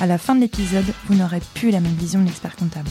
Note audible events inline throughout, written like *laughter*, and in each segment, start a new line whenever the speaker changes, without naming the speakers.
à la fin de l'épisode, vous n'aurez plus la même vision de l'expert comptable.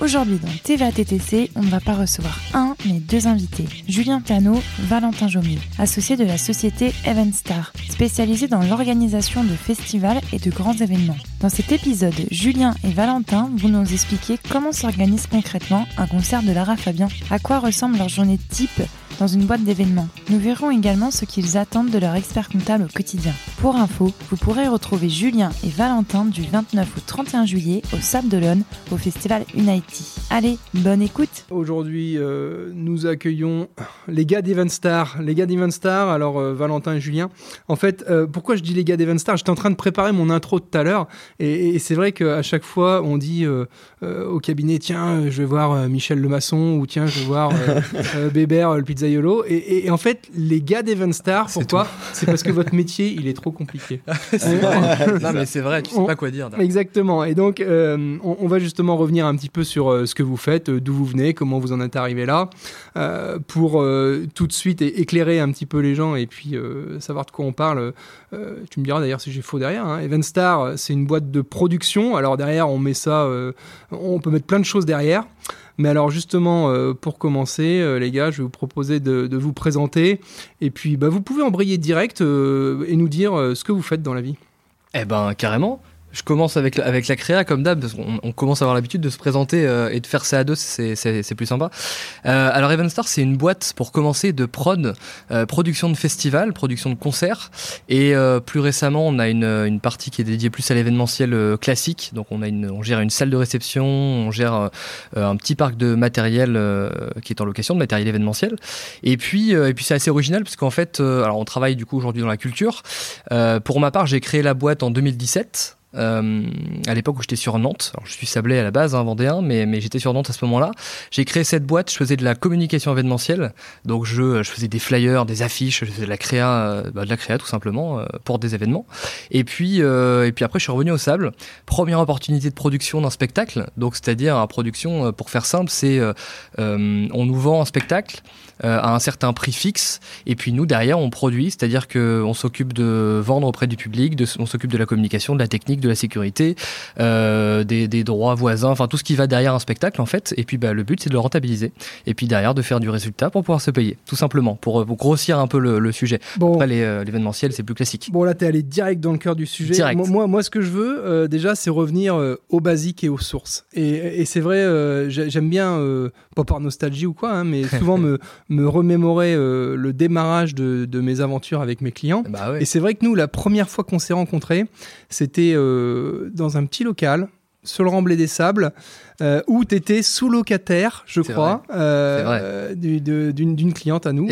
Aujourd'hui dans TVA TTC, on ne va pas recevoir un, mais deux invités. Julien Tano, Valentin Jomier, associés de la société Eventstar, spécialisée dans l'organisation de festivals et de grands événements. Dans cet épisode, Julien et Valentin vont nous expliquer comment s'organise concrètement un concert de Lara Fabian, à quoi ressemble leur journée type dans une boîte d'événements? Nous verrons également ce qu'ils attendent de leur expert comptable au quotidien. Pour info, vous pourrez retrouver Julien et Valentin du 29 au 31 juillet au Sable d'Olonne au festival Unity. Allez, bonne écoute
Aujourd'hui, euh, nous accueillons les gars d'Evenstar. Les gars d'Evenstar, alors euh, Valentin et Julien. En fait, euh, pourquoi je dis les gars d'Evenstar J'étais en train de préparer mon intro tout à l'heure et, et c'est vrai qu'à chaque fois, on dit au cabinet tiens, je vais voir Michel Lemasson ou tiens, je vais voir *laughs* Bébert, le pizza et, et, en fait, les gars d'Evenstar, pourquoi C'est parce que votre métier, il est trop compliqué. *laughs* *laughs*
non, mais c'est vrai, tu sais pas quoi dire.
Exactement. Et donc, euh, on, va justement revenir un petit peu sur euh, ce que vous faites, euh, d'où vous venez, comment vous en êtes arrivé là, pour tout de suite éclairer un petit peu les gens et puis savoir de quoi on parle. tu me diras d'ailleurs si j'ai faux derrière. Hein. Evenstar, c'est une boîte de production. Alors derrière, on met ça, on peut mettre plein de choses derrière. Mais alors justement, euh, pour commencer, euh, les gars, je vais vous proposer de, vous présenter. Et puis, bah, vous pouvez embrayer direct euh, et nous dire ce que vous faites dans la vie.
Eh ben, carrément. Je commence avec, avec la créa comme d'hab, parce qu'on on commence à avoir l'habitude de se présenter euh, et de faire ça à deux, c'est plus sympa. Euh, alors Evenstar, c'est une boîte pour commencer de prod, euh, production de festivals, production de concerts, et euh, plus récemment, on a une, une, partie qui est dédiée plus à l'événementiel classique. Donc on a une, on gère une salle de réception, on gère un petit parc de matériel qui est en location, de matériel événementiel. Et puis, et puis c'est assez original parce qu'en fait, alors on travaille du coup aujourd'hui dans la culture. pour ma part, j'ai créé la boîte en 2017. Euh, à l'époque où j'étais sur Nantes. Alors, je suis sablé à la base, hein, vendéen, mais, mais j'étais sur Nantes à ce moment-là. J'ai créé cette boîte, je faisais de la communication événementielle. Donc, je, je faisais des flyers, des affiches, je faisais de la créa, euh, bah, de la créa tout simplement, euh, pour des événements. Et puis, euh, et puis après, je suis revenu au sable. Première opportunité de production d'un spectacle. Donc, c'est-à-dire, production, pour faire simple, c'est on nous vend un spectacle à un certain prix fixe. Et puis, nous, derrière, on produit, c'est-à-dire qu'on s'occupe de vendre auprès du public, de, on s'occupe de la communication, de la technique de la sécurité, euh, des, droits voisins, enfin tout ce qui va derrière un spectacle en fait. Et puis bah, le but c'est de le rentabiliser. Et puis derrière de faire du résultat pour pouvoir se payer, tout simplement, pour, euh, grossir un peu le, sujet. Bon. Après euh, l'événementiel c'est plus classique.
Bon là t'es allé direct dans le cœur du sujet.
Direct.
Moi, moi, ce que je veux déjà c'est revenir aux basiques et aux sources. Et, c'est vrai, j'aime bien, pas par nostalgie ou quoi, hein, mais *laughs* souvent me, me remémorer le démarrage de, mes aventures avec mes clients.
Bah
et c'est vrai que nous, la première fois qu'on s'est rencontrés, c'était euh, dans un petit local sur le remblai des sables euh, où tu étais sous-locataire, je crois, euh, d'une cliente à nous,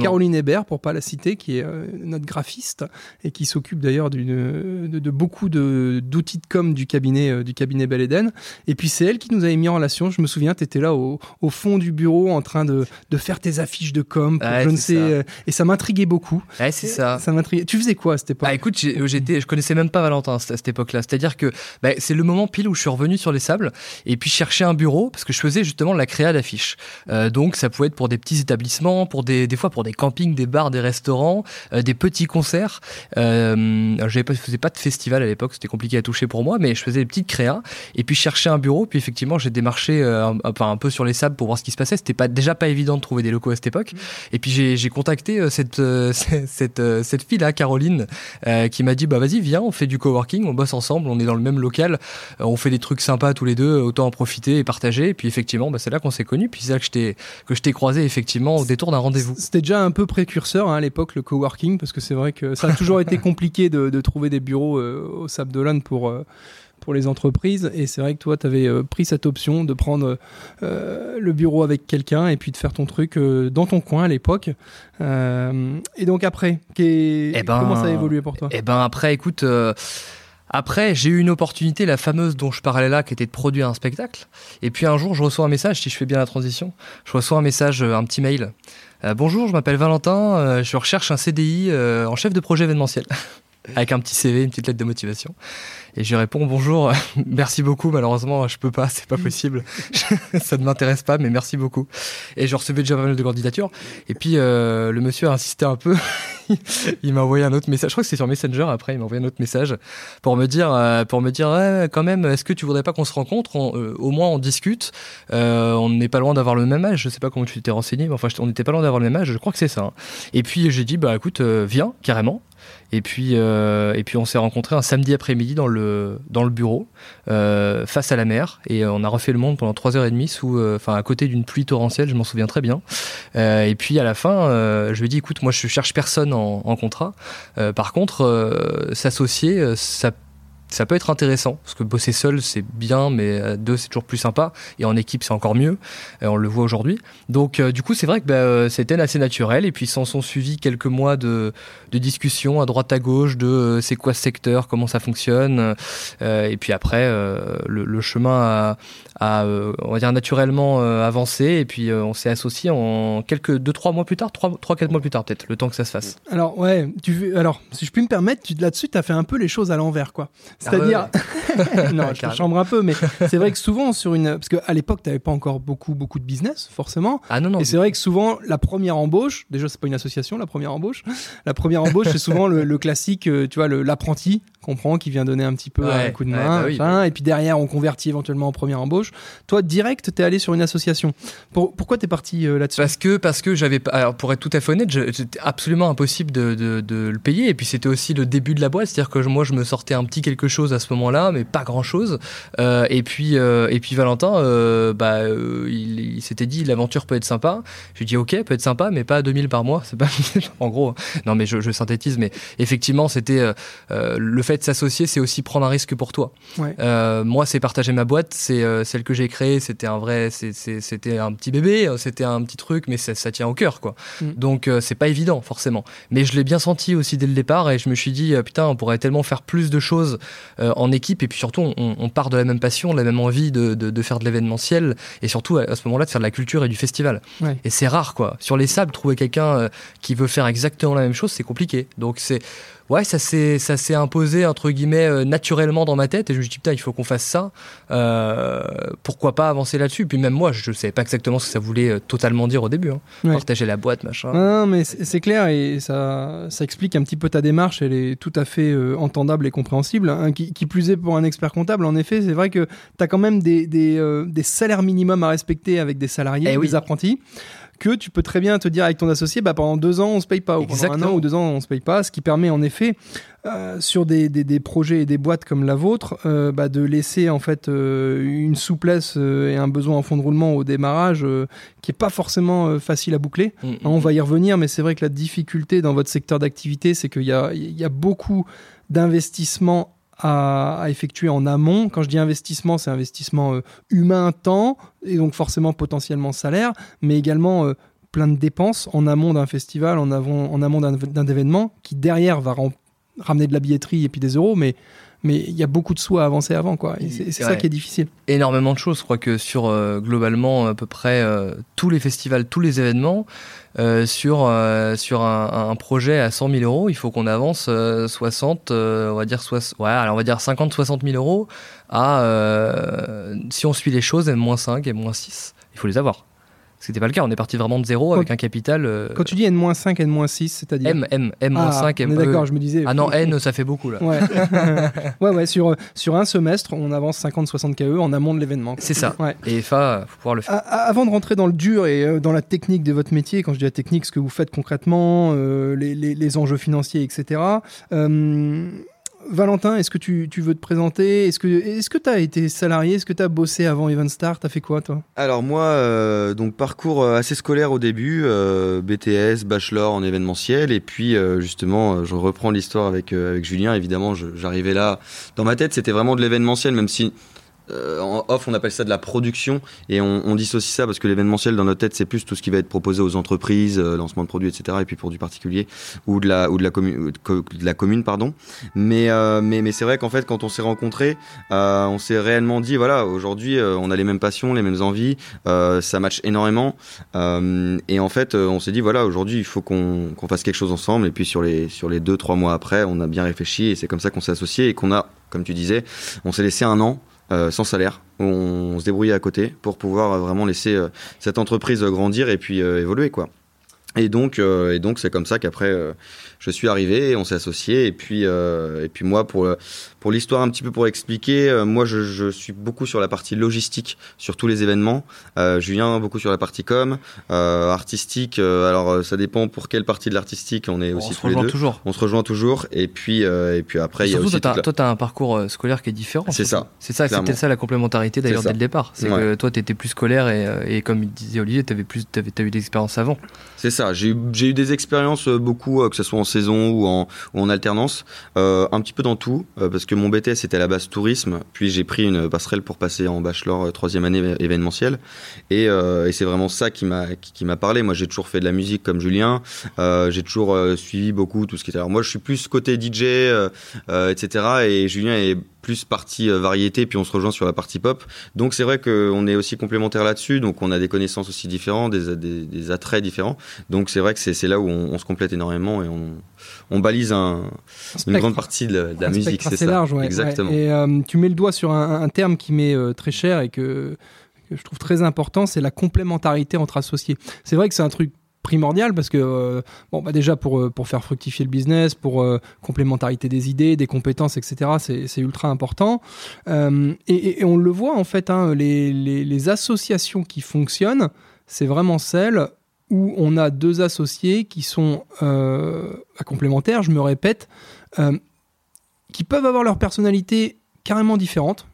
Caroline Hébert, pour pas la citer, qui est euh, notre graphiste et qui s'occupe d'ailleurs de, de, beaucoup d'outils de, com du cabinet, du cabinet Bel Eden. Et puis c'est elle qui nous avait mis en relation. Je me souviens, tu étais là au, au, fond du bureau en train de, de faire tes affiches de com. je ne sais, et ça m'intriguait beaucoup.
Ouais, c'est ça.
ça tu faisais quoi à cette époque?
Bah, Écoute, j'étais, je connaissais même pas Valentin à cette époque-là. C'est-à-dire que bah, c'est le moment pile où je suis revenu sur les sables et puis chercher un bureau parce que je faisais justement la créa d'affiches. Euh, donc ça pouvait être pour des petits établissements, pour des, des fois pour des campings, des bars, des restaurants, euh, des petits concerts. Euh, je faisais pas de festival à l'époque, c'était compliqué à toucher pour moi, mais je faisais des petites créas et puis je cherchais un bureau. Puis effectivement j'ai démarché euh, un, un, peu sur les sables pour voir ce qui se passait. C'était pas déjà pas évident de trouver des locaux à cette époque. Mmh. Et puis j'ai contacté cette *laughs* cette cette fille là, Caroline, qui m'a dit bah vas-y viens, on fait du coworking, on bosse ensemble, on est dans le même local, on fait des trucs sympas tous les deux, autant en profiter et partager. Et puis effectivement, bah, c'est là qu'on s'est connus. Puis c'est là que je t'ai que je t'ai croisé effectivement au détour d'un rendez-vous.
C'était déjà un peu précurseur hein, à l'époque le coworking parce que c'est vrai que ça a toujours été compliqué de, de, trouver des bureaux euh, au Sable d'Olonne pour euh, pour les entreprises. Et c'est vrai que toi, tu avais euh, pris cette option de prendre le bureau avec quelqu'un et puis de faire ton truc dans ton coin à l'époque. et donc après, eh
ben,
comment ça a évolué pour toi?
Et eh ben après, écoute Après, j'ai eu une opportunité, la fameuse dont je parlais là, qui était de produire un spectacle. Et puis un jour, je reçois un message, si je fais bien la transition, je reçois un message, un petit mail. bonjour, je m'appelle Valentin, je recherche un CDI en chef de projet événementiel. *laughs* Avec un petit CV, une petite lettre de motivation. Et je lui réponds bonjour, *laughs* merci beaucoup. Malheureusement, je peux pas, c'est pas possible. *laughs* ça ne m'intéresse pas, mais merci beaucoup. Et je recevais déjà pas mal de candidatures. Et puis euh, le monsieur a insisté un peu. *laughs* il m'a envoyé un autre message. Je crois que c'est sur Messenger. Après, il m'a envoyé un autre message pour me dire, euh, pour me dire, quand même, est-ce que tu voudrais pas qu'on se rencontre? Euh, Au moins, on discute. on n'est pas loin d'avoir le même âge. Je sais pas comment tu t'es renseigné, mais enfin, on n'était pas loin d'avoir le même âge. Je crois que c'est ça. Hein. Et puis j'ai dit, bah écoute, viens carrément. Et puis, euh, et puis on s'est rencontrés un samedi après-midi dans le, dans le bureau, euh, face à la mer. Et on a refait le monde pendant trois heures et demie, sous, euh, enfin à côté d'une pluie torrentielle, je m'en souviens très bien. et puis à la fin, je lui ai dit, écoute, moi je cherche personne en, en contrat. par contre, s'associer, ça ça peut être intéressant parce que bosser seul c'est bien mais à deux c'est toujours plus sympa. Et en équipe c'est encore mieux. Et on le voit aujourd'hui. Donc euh, du coup c'est vrai que bah, euh, c'était assez naturel. Et puis s'en sont suivis quelques mois de, de discussions à droite à gauche de euh, c'est quoi ce secteur comment ça fonctionne. Et puis après le, le, chemin a, a on va dire naturellement avancé et puis on s'est associé en quelques deux trois mois plus tard trois trois quatre mois plus tard peut-être le temps que ça se fasse
alors ouais tu alors si je puis me permettre là-dessus tu as fait un peu les choses à l'envers quoi ah C'est-à-dire, *laughs* non, je chambre un peu, mais c'est vrai que souvent sur une, parce qu'à l'époque, tu n'avais pas encore beaucoup, beaucoup de business, forcément.
Ah non, non.
Et c'est vrai que souvent, la première embauche, déjà, c'est pas une association, la première embauche. La première embauche, c'est souvent le, classique, euh, tu vois, l'apprenti comprend qui vient donner un petit peu un coup de main, bah et puis derrière, on convertit éventuellement en première embauche. Toi, direct, tu es allé sur une association. pourquoi tu es parti euh, là-dessus?
Parce que, parce que j'avais, alors pour être tout à fait honnête, c'était absolument impossible de, de, de, le payer. Et puis c'était aussi le début de la boîte, c'est-à-dire que moi, je me sortais un petit quelque chose à ce moment-là, mais pas grand-chose. Euh, et puis euh, et puis Valentin, bah, il, s'était dit l'aventure peut être sympa. Je lui dis ok, peut être sympa, mais pas à 2000 par mois. C'est pas *laughs* en gros. Non, mais je, synthétise, mais effectivement, c'était le fait de s'associer, c'est aussi prendre un risque pour toi. moi, c'est partager ma boîte, c'est celle que j'ai créée. C'était un vrai, c'était un petit bébé, c'était un petit truc, mais ça, ça tient au cœur, quoi. Mm. Donc c'est pas évident forcément. Mais je l'ai bien senti aussi dès le départ, et je me suis dit putain, on pourrait tellement faire plus de choses euh, en équipe et puis surtout on, part de la même passion, de la même envie de, de, faire de l'événementiel et surtout à, ce moment-là de faire de la culture et du festival. Et c'est rare quoi. Sur les sables, trouver quelqu'un euh, qui veut faire exactement la même chose, c'est compliqué. Donc c'est ouais, ça s'est ça s'est imposé entre guillemets euh, naturellement dans ma tête et je me suis dit putain, il faut qu'on fasse ça. Euh, pourquoi pas avancer là-dessus? Puis même moi, je ne savais pas exactement ce que ça voulait euh, totalement dire au début. Hein. Partager la boîte, machin.
Non, mais c'est clair et ça ça explique un petit peu ta démarche. Elle est tout à fait entendable et compréhensible. Hein. Qui, plus est pour un expert comptable, en effet, c'est vrai que tu as quand même des, des, des, salaires minimums à respecter avec des salariés, et eh des apprentis que tu peux très bien te dire avec ton associé, bah, pendant deux ans, on se paye pas, ou pendant un an ou deux ans, on se paye pas, ce qui permet en effet, euh, sur des, des, projets et des boîtes comme la vôtre, euh, bah, de laisser en fait euh, une souplesse et un besoin en fond de roulement au démarrage qui est pas forcément facile à boucler. Mm, mm, hein, on va y revenir, mais c'est vrai que la difficulté dans votre secteur d'activité, c'est qu'il y a, y a beaucoup d'investissements à, effectuer en amont. Quand je dis investissement, c'est investissement euh, humain, temps, et donc forcément potentiellement salaire, mais également euh, plein de dépenses en amont d'un festival, en, en amont d'un événement, qui derrière va ramener de la billetterie et puis des euros, mais mais il y a beaucoup de sous à avancer avant quoi c'est ça qui est difficile
énormément de choses je crois que sur euh, globalement à peu près tous les festivals tous les événements euh, sur, euh, sur un, projet à 100 000 euros, il faut qu'on avance 60, euh, on va dire, ouais, alors on va dire 50, 60 000 euros à, si on suit les choses, M-5 et M-6. Il faut les avoir. Ce n'était pas le cas, on est parti vraiment de zéro avec un capital. Euh,
Quand tu dis N-5, N-6, c'est-à-dire
M, M, M-5,
M. Ah, d'accord, je me disais.
Ah non, N, ça fait beaucoup là.
Ouais, *laughs* *laughs* ouais, ouais, sur, sur un semestre, on avance 50-60 KE en amont de l'événement.
C'est ça. Et FA, faut pouvoir le faire.
avant de rentrer dans le dur et euh, dans la technique de votre métier, quand je dis la technique, ce que vous faites concrètement, euh, les, les, les, enjeux financiers, etc. Valentin, est-ce que tu, veux te présenter? Est-ce que tu as été salarié? Est-ce que tu as bossé avant Evanstar Tu as fait quoi toi?
Alors moi, euh, donc parcours euh, assez scolaire au début, euh, BTS, bachelor en événementiel, et puis justement, je reprends l'histoire avec, avec Julien. Évidemment, j'arrivais là, dans ma tête, c'était vraiment de l'événementiel, même si euh, en off, on appelle ça de la production et on, on dissocie ça parce que l'événementiel dans notre tête, c'est plus tout ce qui va être proposé aux entreprises, euh, lancement de produits, etc. Et puis pour du particulier ou de la commune pardon. Mais euh, mais c'est vrai qu'en fait, quand on s'est rencontrés, on s'est réellement dit voilà, aujourd'hui, on a les mêmes passions, les mêmes envies, ça match énormément. et en fait, on s'est dit voilà, aujourd'hui, il faut qu'on qu'on fasse quelque chose ensemble. Et puis sur les sur les deux trois mois après, on a bien réfléchi et c'est comme ça qu'on s'est associé et qu'on a, comme tu disais, on s'est laissé un an euh, sans salaire. On, se débrouillait à côté pour pouvoir euh, vraiment laisser euh, cette entreprise grandir et puis évoluer quoi. Et donc, et donc c'est comme ça qu'après je suis arrivé, on s'est associé et puis et puis moi pour pour l'histoire, un petit peu pour expliquer, euh, moi je, je, suis beaucoup sur la partie logistique, sur tous les événements. Euh, Julien beaucoup sur la partie com, euh, artistique. Alors ça dépend pour quelle partie de l'artistique on est aussi
tous les deux. Toujours.
On se rejoint toujours. Et puis et puis après il y a aussi.
Toi, tu as un parcours scolaire qui est différent.
C'est ça.
C'est ça. C'était ça la complémentarité d'ailleurs dès le départ. C'est que toi tu étais plus scolaire et, et comme disait Olivier, tu avais plus, avais, as eu des expériences avant.
C'est ça. J'ai eu des expériences beaucoup, que ce soit en saison ou en, ou en alternance, un petit peu dans tout, parce que mon BTS c'était à la base tourisme, puis j'ai pris une passerelle pour passer en bachelor euh, troisième année événementiel, et, euh, et c'est vraiment ça qui m'a qui, m'a parlé. Moi, j'ai toujours fait de la musique comme Julien, euh, j'ai toujours suivi beaucoup tout ce qui était. Alors moi, je suis plus côté DJ, etc. Et Julien est plus partie variété, puis on se rejoint sur la partie pop. Donc c'est vrai qu'on est aussi complémentaires là-dessus, donc on a des connaissances aussi différentes, des, des, des attraits différents. Donc c'est vrai que c'est là où on, on, se complète énormément et on, on balise un, une grande partie de, la musique.
C'est large, ouais, Exactement. Et euh, tu mets le doigt sur un, terme qui m'est euh, très cher et que, je trouve très important, c'est la complémentarité entre associés. C'est vrai que c'est un truc primordial parce que euh, bon bah déjà pour pour faire fructifier le business pour complémentarité des idées des compétences etc c'est ultra important et, on le voit en fait hein, les, les, associations qui fonctionnent c'est vraiment celles où on a deux associés qui sont euh, complémentaires, je me répète, euh, qui peuvent avoir leur personnalité carrément différente.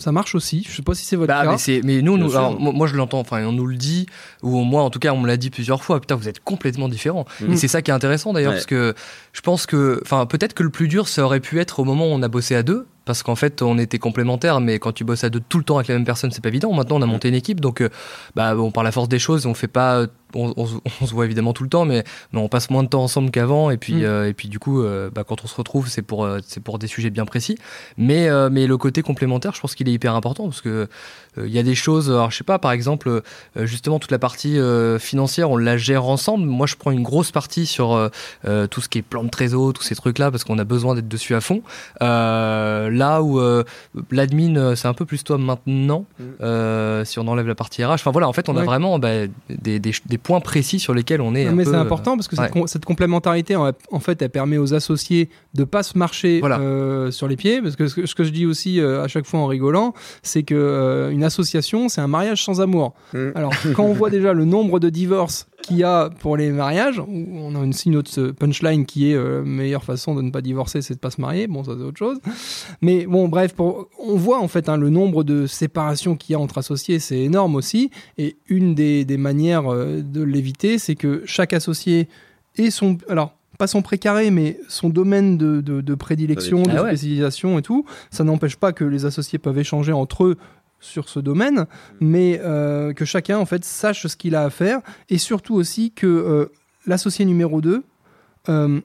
Ça marche aussi. Je sais pas si c'est votre bah,
cas. Mais, mais nous, nous moi, je l'entends. Enfin, on nous le dit, ou moi, en tout cas, on me l'a dit plusieurs fois. Putain, vous êtes complètement différents. Mm. Et c'est ça qui est intéressant d'ailleurs, parce que je pense que, enfin, peut-être que le plus dur, ça aurait pu être au moment où on a bossé à deux parce qu'en fait on était complémentaires mais quand tu bosses à deux tout le temps avec la même personne c'est pas évident maintenant on a monté une équipe donc euh, bah bon par la force des choses on fait pas on, se voit évidemment tout le temps, mais, on passe moins de temps ensemble qu'avant. Et puis, mm. euh, et puis du coup, euh, bah, quand on se retrouve, c'est pour, euh, c'est pour des sujets bien précis. Mais, mais le côté complémentaire, je pense qu'il est hyper important parce que il y a des choses. Alors, je sais pas, par exemple, justement toute la partie financière, on la gère ensemble. Moi, je prends une grosse partie sur tout ce qui est plan de trésor, tous ces trucs-là, parce qu'on a besoin d'être dessus à fond. là où l'admin, c'est un peu plus toi maintenant, mm. si on enlève la partie RH. Enfin voilà, en fait, on a vraiment bah, des, des, des points précis sur lesquels on est.
mais
c'est
important parce que cette, complémentarité, en, fait, elle permet aux associés de pas se marcher euh, sur les pieds. Parce que ce, que je dis aussi euh, à chaque fois en rigolant, c'est que euh, une association, c'est un mariage sans amour. Mm. Alors, quand on voit déjà le nombre de divorces qu'il y a pour les mariages, on a une, signe autre punchline qui est meilleure façon de ne pas divorcer, c'est de pas se marier. Bon, ça c'est autre chose. Mais bon, bref, pour, on voit en fait hein, le nombre de séparations qu'il y a entre associés, c'est énorme aussi. Et une des, des manières de l'éviter, c'est que chaque associé ait son... Alors, pas son précaré, mais son domaine de, de, prédilection, de ah spécialisation et tout. Ça n'empêche pas que les associés peuvent échanger entre eux sur ce domaine, mais euh, que chacun en fait sache ce qu'il a à faire et surtout aussi que euh, l'associé numéro 2 euh,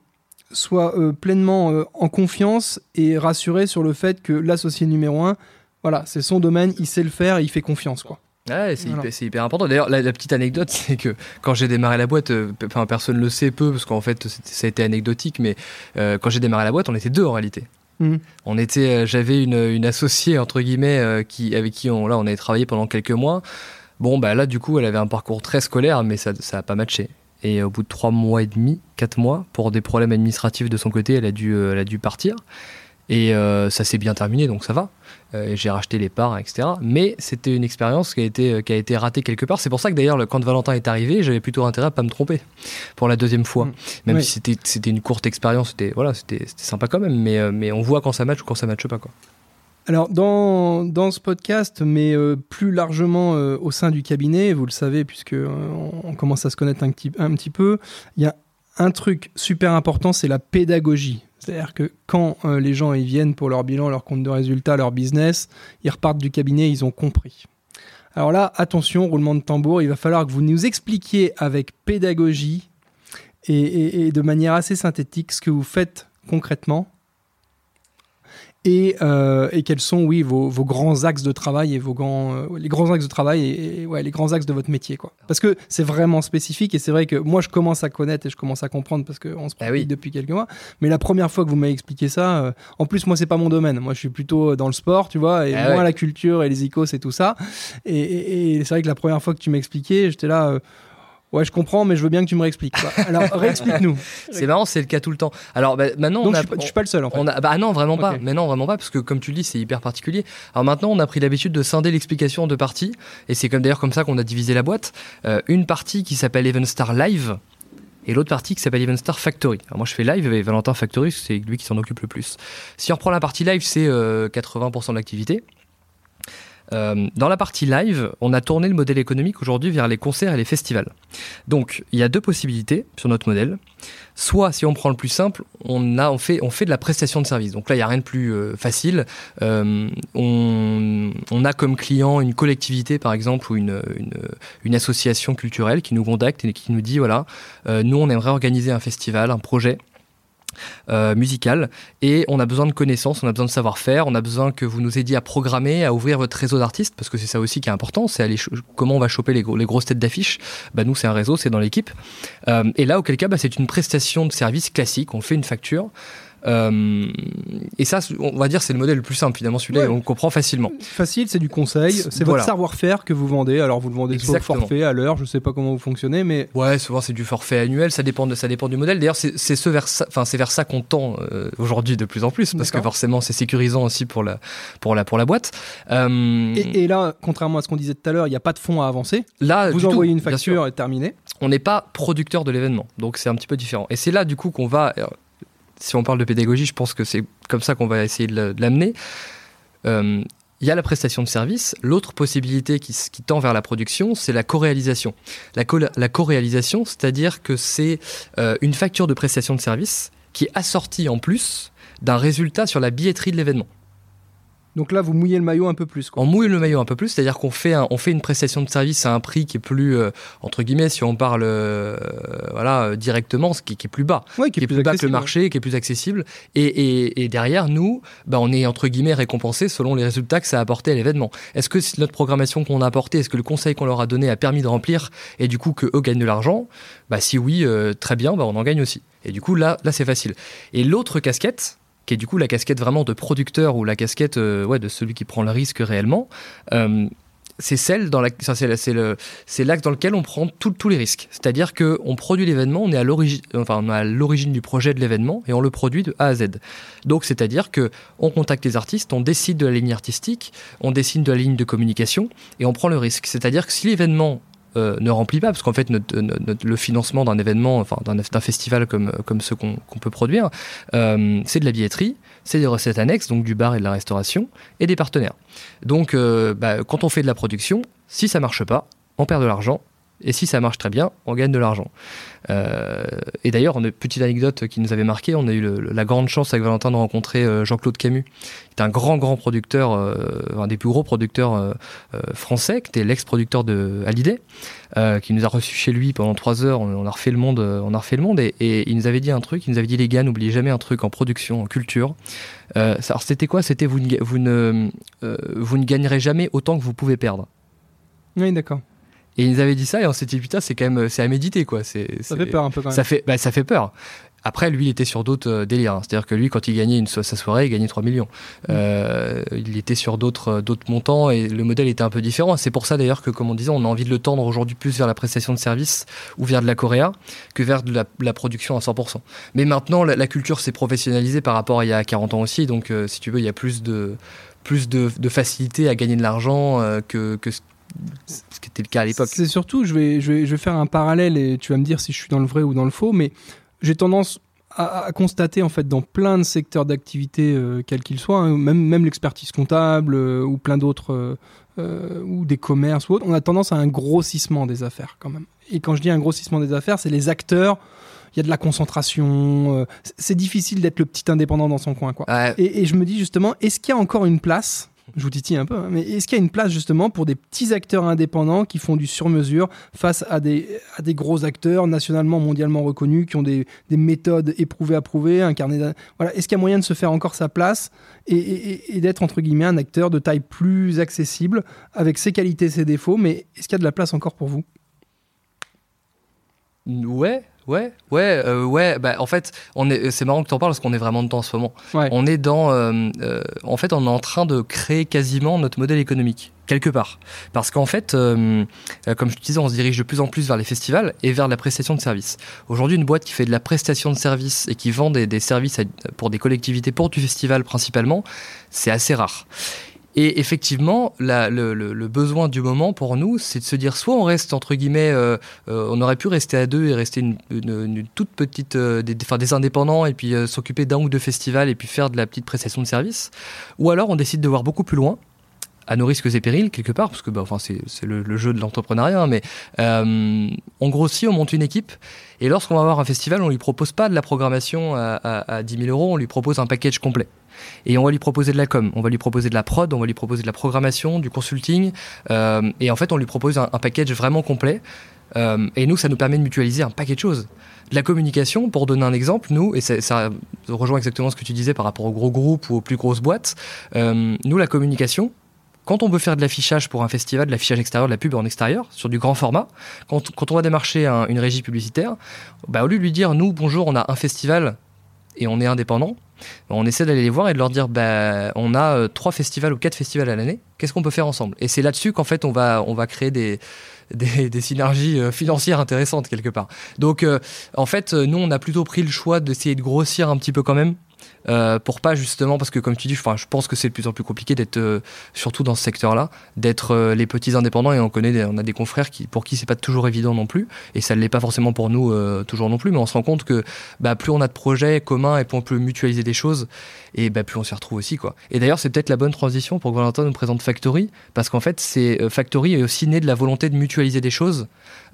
soit pleinement en confiance et rassuré sur le fait que l'associé numéro 1, voilà, c'est son domaine, il sait le faire et il fait confiance quoi.
Ouais, c'est hyper, important. D'ailleurs, la, petite anecdote, *laughs* c'est que quand j'ai démarré la boîte, euh, enfin personne ne le sait peu parce qu'en fait ça a été anecdotique, mais euh, quand j'ai démarré la boîte, on était deux en réalité. Mmh. On était, euh, j'avais une, associée entre guillemets qui avec qui on là on avait travaillé pendant quelques mois. Bon bah là du coup elle avait un parcours très scolaire, mais ça ça a pas matché. Et au bout de trois mois et demi, quatre mois, pour des problèmes administratifs de son côté, elle a dû, elle a dû partir. Et ça s'est bien terminé, donc ça va. Euh, j'ai racheté les parts, etc. Mais c'était une expérience qui a été, euh, qui a été ratée quelque part. C'est pour ça que d'ailleurs, quand Valentin est arrivé, j'avais plutôt intérêt à pas me tromper pour la deuxième fois. Mm. Même si c'était, c'était une courte expérience, c'était, voilà, c'était, sympa quand même. Mais, euh, mais on voit quand ça match ou quand ça matche pas. Quoi.
Alors, dans, dans ce podcast, mais plus largement au sein du cabinet, vous le savez, puisque on commence à se connaître un petit, un petit peu, il y a un truc super important, c'est la pédagogie. C'est-à-dire que quand euh, les gens ils viennent pour leur bilan, leur compte de résultat, leur business, ils repartent du cabinet, ils ont compris. Alors là, attention, roulement de tambour, il va falloir que vous nous expliquiez avec pédagogie et de manière assez synthétique ce que vous faites concrètement et, euh, et, quels sont oui vos, vos, grands axes de travail et vos grands euh, les grands axes de travail et, ouais, les grands axes de votre métier quoi. Parce que c'est vraiment spécifique et c'est vrai que moi je commence à connaître et je commence à comprendre parce qu'on se pratique ah depuis quelques mois. Mais la première fois que vous m'avez expliqué ça euh, en plus moi c'est pas mon domaine. Moi je suis plutôt dans le sport tu vois et ah moi la culture et les icos et tout ça. Et, c'est vrai que la première fois que tu m'as expliqué j'étais là Ouais, je comprends, mais je veux bien que tu me réexpliques. Alors, *laughs* réexplique-nous.
C'est marrant, c'est le cas tout le temps. Alors, bah, maintenant,
Donc, je, suis pas le seul, en fait.
On a, bah non, vraiment pas. Mais non, vraiment pas, parce que comme tu le dis, c'est hyper particulier. Alors maintenant, on a pris l'habitude de scinder l'explication en deux parties, et c'est comme d'ailleurs comme ça qu'on a divisé la boîte. Euh, une partie qui s'appelle Star Live, et l'autre partie qui s'appelle Star Factory. Alors moi je fais live et Valentin Factory, c'est lui qui s'en occupe le plus. Si on reprend la partie live, c'est 80% euh, de l'activité. Euh, dans la partie live, on a tourné le modèle économique aujourd'hui vers les concerts et les festivals. Donc, il y a deux possibilités sur notre modèle. Soit, si on prend le plus simple, on, fait, de la prestation de service. Donc là, il n'y a rien de plus euh, facile. Euh, on, a comme client une collectivité, par exemple, ou une, association culturelle qui nous contacte et qui nous dit, voilà, nous, on aimerait organiser un festival, un projet euh, musical et on a besoin de connaissances, on a besoin de savoir-faire, on a besoin que vous nous aidiez à programmer, à ouvrir votre réseau d'artistes parce que c'est ça aussi qui est important, c'est comment on va choper les, les grosses têtes d'affiche. Bah nous c'est un réseau, c'est dans l'équipe. Euh, et là auquel cas bah, c'est une prestation de service classique, on fait une facture. Euh, et ça, on va dire, c'est le modèle le plus simple finalement, celui-là, on comprend facilement.
Facile, c'est du conseil, c'est votre savoir-faire que vous vendez. Alors vous le vendez soit forfait, à l'heure, je sais pas comment vous fonctionnez, mais.
Ouais, souvent c'est du forfait annuel, ça dépend, de, ça dépend du modèle. D'ailleurs, c'est ce vers ça, vers ça qu'on tend euh, aujourd'hui de plus en plus, parce que forcément c'est sécurisant aussi pour la, pour la, pour la boîte.
Euh, et, là, contrairement à ce qu'on disait tout à l'heure, il n'y a pas de fonds à avancer. Là, vous envoyez une facture et terminé.
On n'est pas producteur de l'événement, donc c'est un petit peu différent. Et c'est là du coup qu'on va si on parle de pédagogie, je pense que c'est comme ça qu'on va essayer de l'amener. Euh, il y a la prestation de service. L'autre possibilité qui, tend vers la production, c'est la co-réalisation. La, co-réalisation, c'est-à-dire que c'est euh, une facture de prestation de service qui est assortie en plus d'un résultat sur la billetterie de l'événement.
Donc là, vous mouillez le maillot un peu plus.
On mouille le maillot un peu plus, c'est-à-dire qu'on fait, on fait une prestation de service à un prix qui est plus, euh, entre guillemets, si on parle euh, voilà, euh, directement, ce qui, est plus bas,
qui, est plus, bas que
le marché, qui est plus accessible. Et, derrière, nous, bah, on est, entre guillemets, récompensé selon les résultats que ça a apporté à l'événement. Est-ce que notre programmation qu'on a apportée, est-ce que le conseil qu'on leur a donné a permis de remplir et du coup qu'eux gagnent de l'argent? Bah, Si oui, très bien, bah, on en gagne aussi. Et du coup, là, là c'est facile. Et l'autre casquette, qui est du coup la casquette vraiment de producteur ou la casquette euh, ouais, de celui qui prend le risque réellement. Euh, c'est la, l'axe dans lequel on prend tous les risques. C'est-à-dire que on produit l'événement, on est à l'origine, enfin du projet de l'événement et on le produit de A à Z. Donc c'est-à-dire que on contacte les artistes, on décide de la ligne artistique, on décide de la ligne de communication et on prend le risque. C'est-à-dire que si l'événement euh, ne remplit pas, parce qu'en fait, le financement d'un événement, enfin d'un festival comme, comme ceux qu'on peut produire, euh, c'est de la billetterie, c'est des recettes annexes, donc du bar et de la restauration, et des partenaires. Donc, euh, bah, quand on fait de la production, si ça marche pas, on perd de l'argent, et si ça marche très bien, on gagne de l'argent. Euh, et d'ailleurs, une petite anecdote qui nous avait marqué, on a eu la grande chance avec Valentin de rencontrer euh, Jean-Claude Camus, qui est un grand, grand producteur, euh, un des plus gros producteurs français, qui était l'ex-producteur de Hallyday, qui nous a reçus chez lui pendant trois heures. On, a refait le monde, on a refait le monde, et, il nous avait dit un truc. Il nous avait dit les gars, n'oubliez jamais un truc en production, en culture. alors c'était quoi? C'était vous, ne gagnerez jamais autant que vous pouvez perdre.
Oui, d'accord.
Et ils avaient dit ça et on s'est dit putain c'est quand même c'est à méditer quoi. C'est
ça fait peur un peu quand même.
Ça fait bah, ça fait peur. Après, lui, il était sur d'autres euh, délires. Hein. C'est-à-dire que lui, quand il gagnait une sa soirée, il gagnait 3 millions. Mmh. Euh, il était sur d'autres euh, d'autres montants et le modèle était un peu différent. C'est pour ça d'ailleurs que, comme on disait, on a envie de le tendre aujourd'hui plus vers la prestation de services ou vers de la Coréa que vers de la, production à 100%. Mais maintenant, la, culture s'est professionnalisée par rapport à il y a 40 ans aussi. Donc, si tu veux, il y a plus de plus de, facilité à gagner de l'argent que, que ce qui était le cas à l'époque.
C'est surtout, je vais, je, vais, je vais faire un parallèle et tu vas me dire si je suis dans le vrai ou dans le faux, mais j'ai tendance à, constater en fait dans plein de secteurs d'activité, euh, quels qu'ils soient, hein, même, même l'expertise comptable euh, ou plein d'autres, euh, ou des commerces ou autres, on a tendance à un grossissement des affaires quand même. Et quand je dis un grossissement des affaires, c'est les acteurs il y a de la concentration. c'est difficile d'être le petit indépendant dans son coin, quoi. Et, et je me dis justement, est-ce qu'il y a encore une place je vous titille un peu, hein, mais est-ce qu'il y a une place justement pour des petits acteurs indépendants qui font du sur-mesure face à des, à des gros acteurs nationalement, mondialement reconnus, qui ont des, des méthodes éprouvées, approuvées, incarnées voilà. Est-ce qu'il y a moyen de se faire encore sa place et, et, d'être, entre guillemets, un acteur de taille plus accessible, avec ses qualités, ses défauts, mais est-ce qu'il y a de la place encore pour vous?
Ouais, Ouais, ouais, euh, ouais. Bah, en fait, on est. C'est marrant que tu en parles parce qu'on est vraiment dedans en ce moment. On est dans. Euh, euh, en fait, on est en train de créer quasiment notre modèle économique quelque part, parce qu'en fait, comme je te disais, on se dirige de plus en plus vers les festivals et vers la prestation de services. Aujourd'hui, une boîte qui fait de la prestation de services et qui vend des, des services pour des collectivités, pour du festival principalement, c'est assez rare. Et effectivement, le, besoin du moment pour nous, c'est de se dire soit on reste entre guillemets, euh, euh, on aurait pu rester à deux et rester une, toute petite, euh, des, enfin, des indépendants et puis s'occuper d'un ou deux festivals et puis faire de la petite prestation de service, ou alors on décide de voir beaucoup plus loin à nos risques et périls quelque part, parce que bah, enfin, c'est le, jeu de l'entrepreneuriat, hein, mais on grossit, on monte une équipe, et lorsqu'on va avoir un festival, on lui propose pas de la programmation à, à, à 10 000 euros, on lui propose un package complet. Et on va lui proposer de la com, on va lui proposer de la prod, on va lui proposer de la programmation, du consulting. Euh, et en fait, on lui propose un, package vraiment complet. Euh, et nous, ça nous permet de mutualiser un paquet de choses. De la communication, pour donner un exemple, nous, et ça, rejoint exactement ce que tu disais par rapport aux gros groupes ou aux plus grosses boîtes, euh, nous, la communication, quand on veut faire de l'affichage pour un festival, de l'affichage extérieur, de la pub en extérieur, sur du grand format, quand, on va démarcher une régie publicitaire, bah, au lieu de lui dire, nous, bonjour, on a un festival et on est indépendant, on essaie d'aller les voir et de leur dire bah, on a euh, trois festivals ou quatre festivals à l'année, qu'est-ce qu'on peut faire ensemble? Et c'est là-dessus qu'en fait on va, on va créer *laughs* des, des, synergies euh, financières intéressantes quelque part. Donc euh, en fait, nous on a plutôt pris le choix d'essayer de grossir un petit peu quand même euh, pour pas justement, parce que comme tu dis, je pense que c'est de plus en plus compliqué d'être, euh, surtout dans ce secteur-là, d'être euh, les petits indépendants et on connaît, on a des confrères qui, pour qui c'est pas toujours évident non plus et ça ne l'est pas forcément pour nous toujours non plus, mais on se rend compte que bah, plus on a de projets communs et plus on peut mutualiser des choses et bah, plus on s'y retrouve aussi quoi. Et d'ailleurs c'est peut-être la bonne transition pour que Valentin nous présente Factory parce qu'en fait c'est Factory est aussi né de la volonté de mutualiser des choses,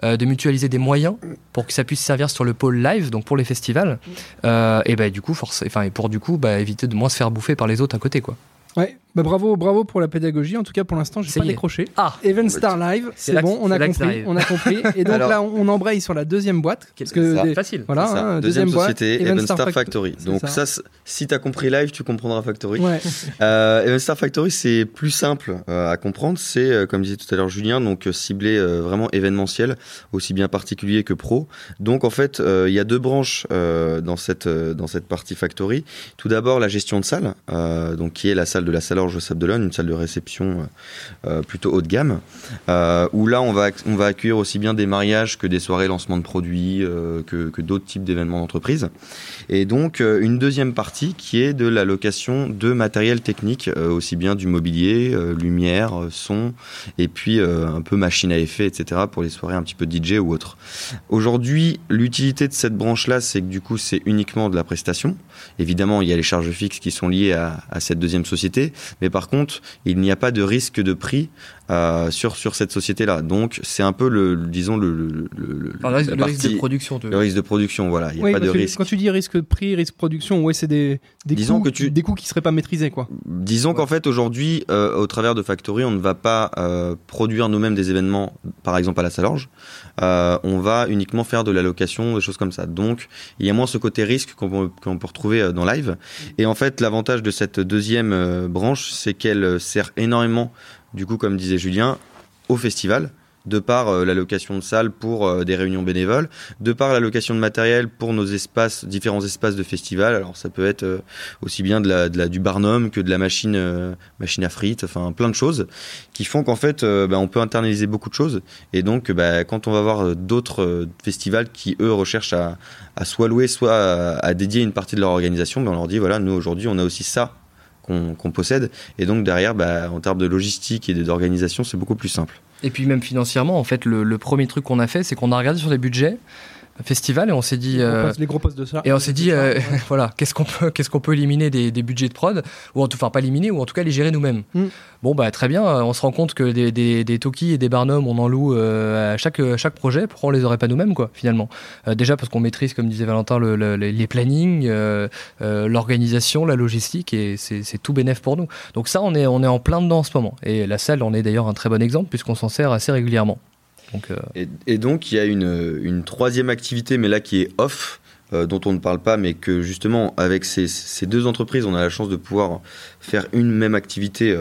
de mutualiser des moyens pour que ça puisse servir sur le pôle live donc pour les festivals et bah, du coup force, enfin et pour du coup bah, éviter de moins se faire bouffer par les autres à côté quoi.
Ouais, bah bravo, bravo pour la pédagogie. En tout cas, pour l'instant, j'ai pas décroché. Ah, Even Star Live, c'est bon, on a compris, on a compris. Et donc là, on, embraye sur la deuxième boîte.
Parce que
facile. Voilà, hein, deuxième, société, Even Star, Factory. Donc ça, si tu as compris Live, tu comprendras Factory. Ouais. Euh, Even Star Factory, c'est plus simple euh, à comprendre. C'est, euh, comme disait tout à l'heure Julien, donc ciblé vraiment événementiel, aussi bien particulier que pro. Donc en fait, il y a deux branches dans cette dans cette partie Factory. Tout d'abord, la gestion de salle, donc qui est la salle de la Salorge Sable une salle de réception euh, plutôt haut de gamme, euh, où là on va, on va accueillir aussi bien des mariages que des soirées lancement de produits, euh, que, que d'autres types d'événements d'entreprise. Et donc une deuxième partie qui est de la location de matériel technique, aussi bien du mobilier, lumière, son, et puis un peu machine à effet, etc. pour les soirées un petit peu DJ ou autre. Aujourd'hui, l'utilité de cette branche-là, c'est que du coup c'est uniquement de la prestation. Évidemment, il y a les charges fixes qui sont liées à, cette deuxième société, mais par contre, il n'y a pas de risque de prix euh, sur, sur cette société-là. Donc, c'est un peu le, disons, le, le,
le, risque de production.
Le risque de production, voilà. Il n'y a pas de risque.
Quand tu dis risque de prix, risque de production, ouais, c'est des, des, coûts, que tu... des coûts qui ne seraient pas maîtrisés, quoi.
Disons qu'en fait, aujourd'hui, euh, au travers de Factory, on ne va pas euh, produire nous-mêmes des événements, par exemple à la Salorge. on va uniquement faire de la location, des choses comme ça. Donc, il y a moins ce côté risque qu'on peut, peut, retrouver dans Live. Et en fait, l'avantage de cette deuxième branche, c'est qu'elle sert énormément du coup, comme disait Julien, au festival, de par euh, la location de salles pour euh, des réunions bénévoles, de par la location de matériel pour nos espaces, différents espaces de festival. Alors ça peut être euh, aussi bien de la, du barnum que de la machine, machine à frites, enfin plein de choses qui font qu'en fait bah, on peut internaliser beaucoup de choses. Et donc bah, quand on va voir d'autres festivals qui eux recherchent à, soit louer, soit à, dédier une partie de leur organisation, bah, on leur dit voilà nous aujourd'hui on a aussi ça qu'on possède. Et donc derrière, bah, en termes de logistique et d'organisation, c'est beaucoup plus simple.
Et puis même financièrement, en fait, le, premier truc qu'on a fait, c'est qu'on a regardé sur les budgets. Festival et on s'est dit
les gros postes de ça.
et on s'est dit *laughs* voilà qu'est-ce qu'on peut qu'est-ce qu'on peut éliminer des, budgets de prod ou en tout enfin pas éliminer ou en tout cas les gérer nous-mêmes. Mm. bon bah très bien on se rend compte que des, des, des Toki et des Barnum on en loue à chaque chaque projet pourquoi on les aurait pas nous-mêmes quoi finalement? Déjà parce qu'on maîtrise comme disait Valentin les plannings l'organisation la logistique et c'est tout bénéf pour nous. Donc ça on est on est en plein dedans en ce moment. Et la salle en est d'ailleurs un très bon exemple puisqu'on s'en sert assez régulièrement
euh, et, donc, il y a une, troisième activité, mais là qui est off, euh, dont on ne parle pas, mais que justement, avec ces, deux entreprises, on a la chance de pouvoir faire une même activité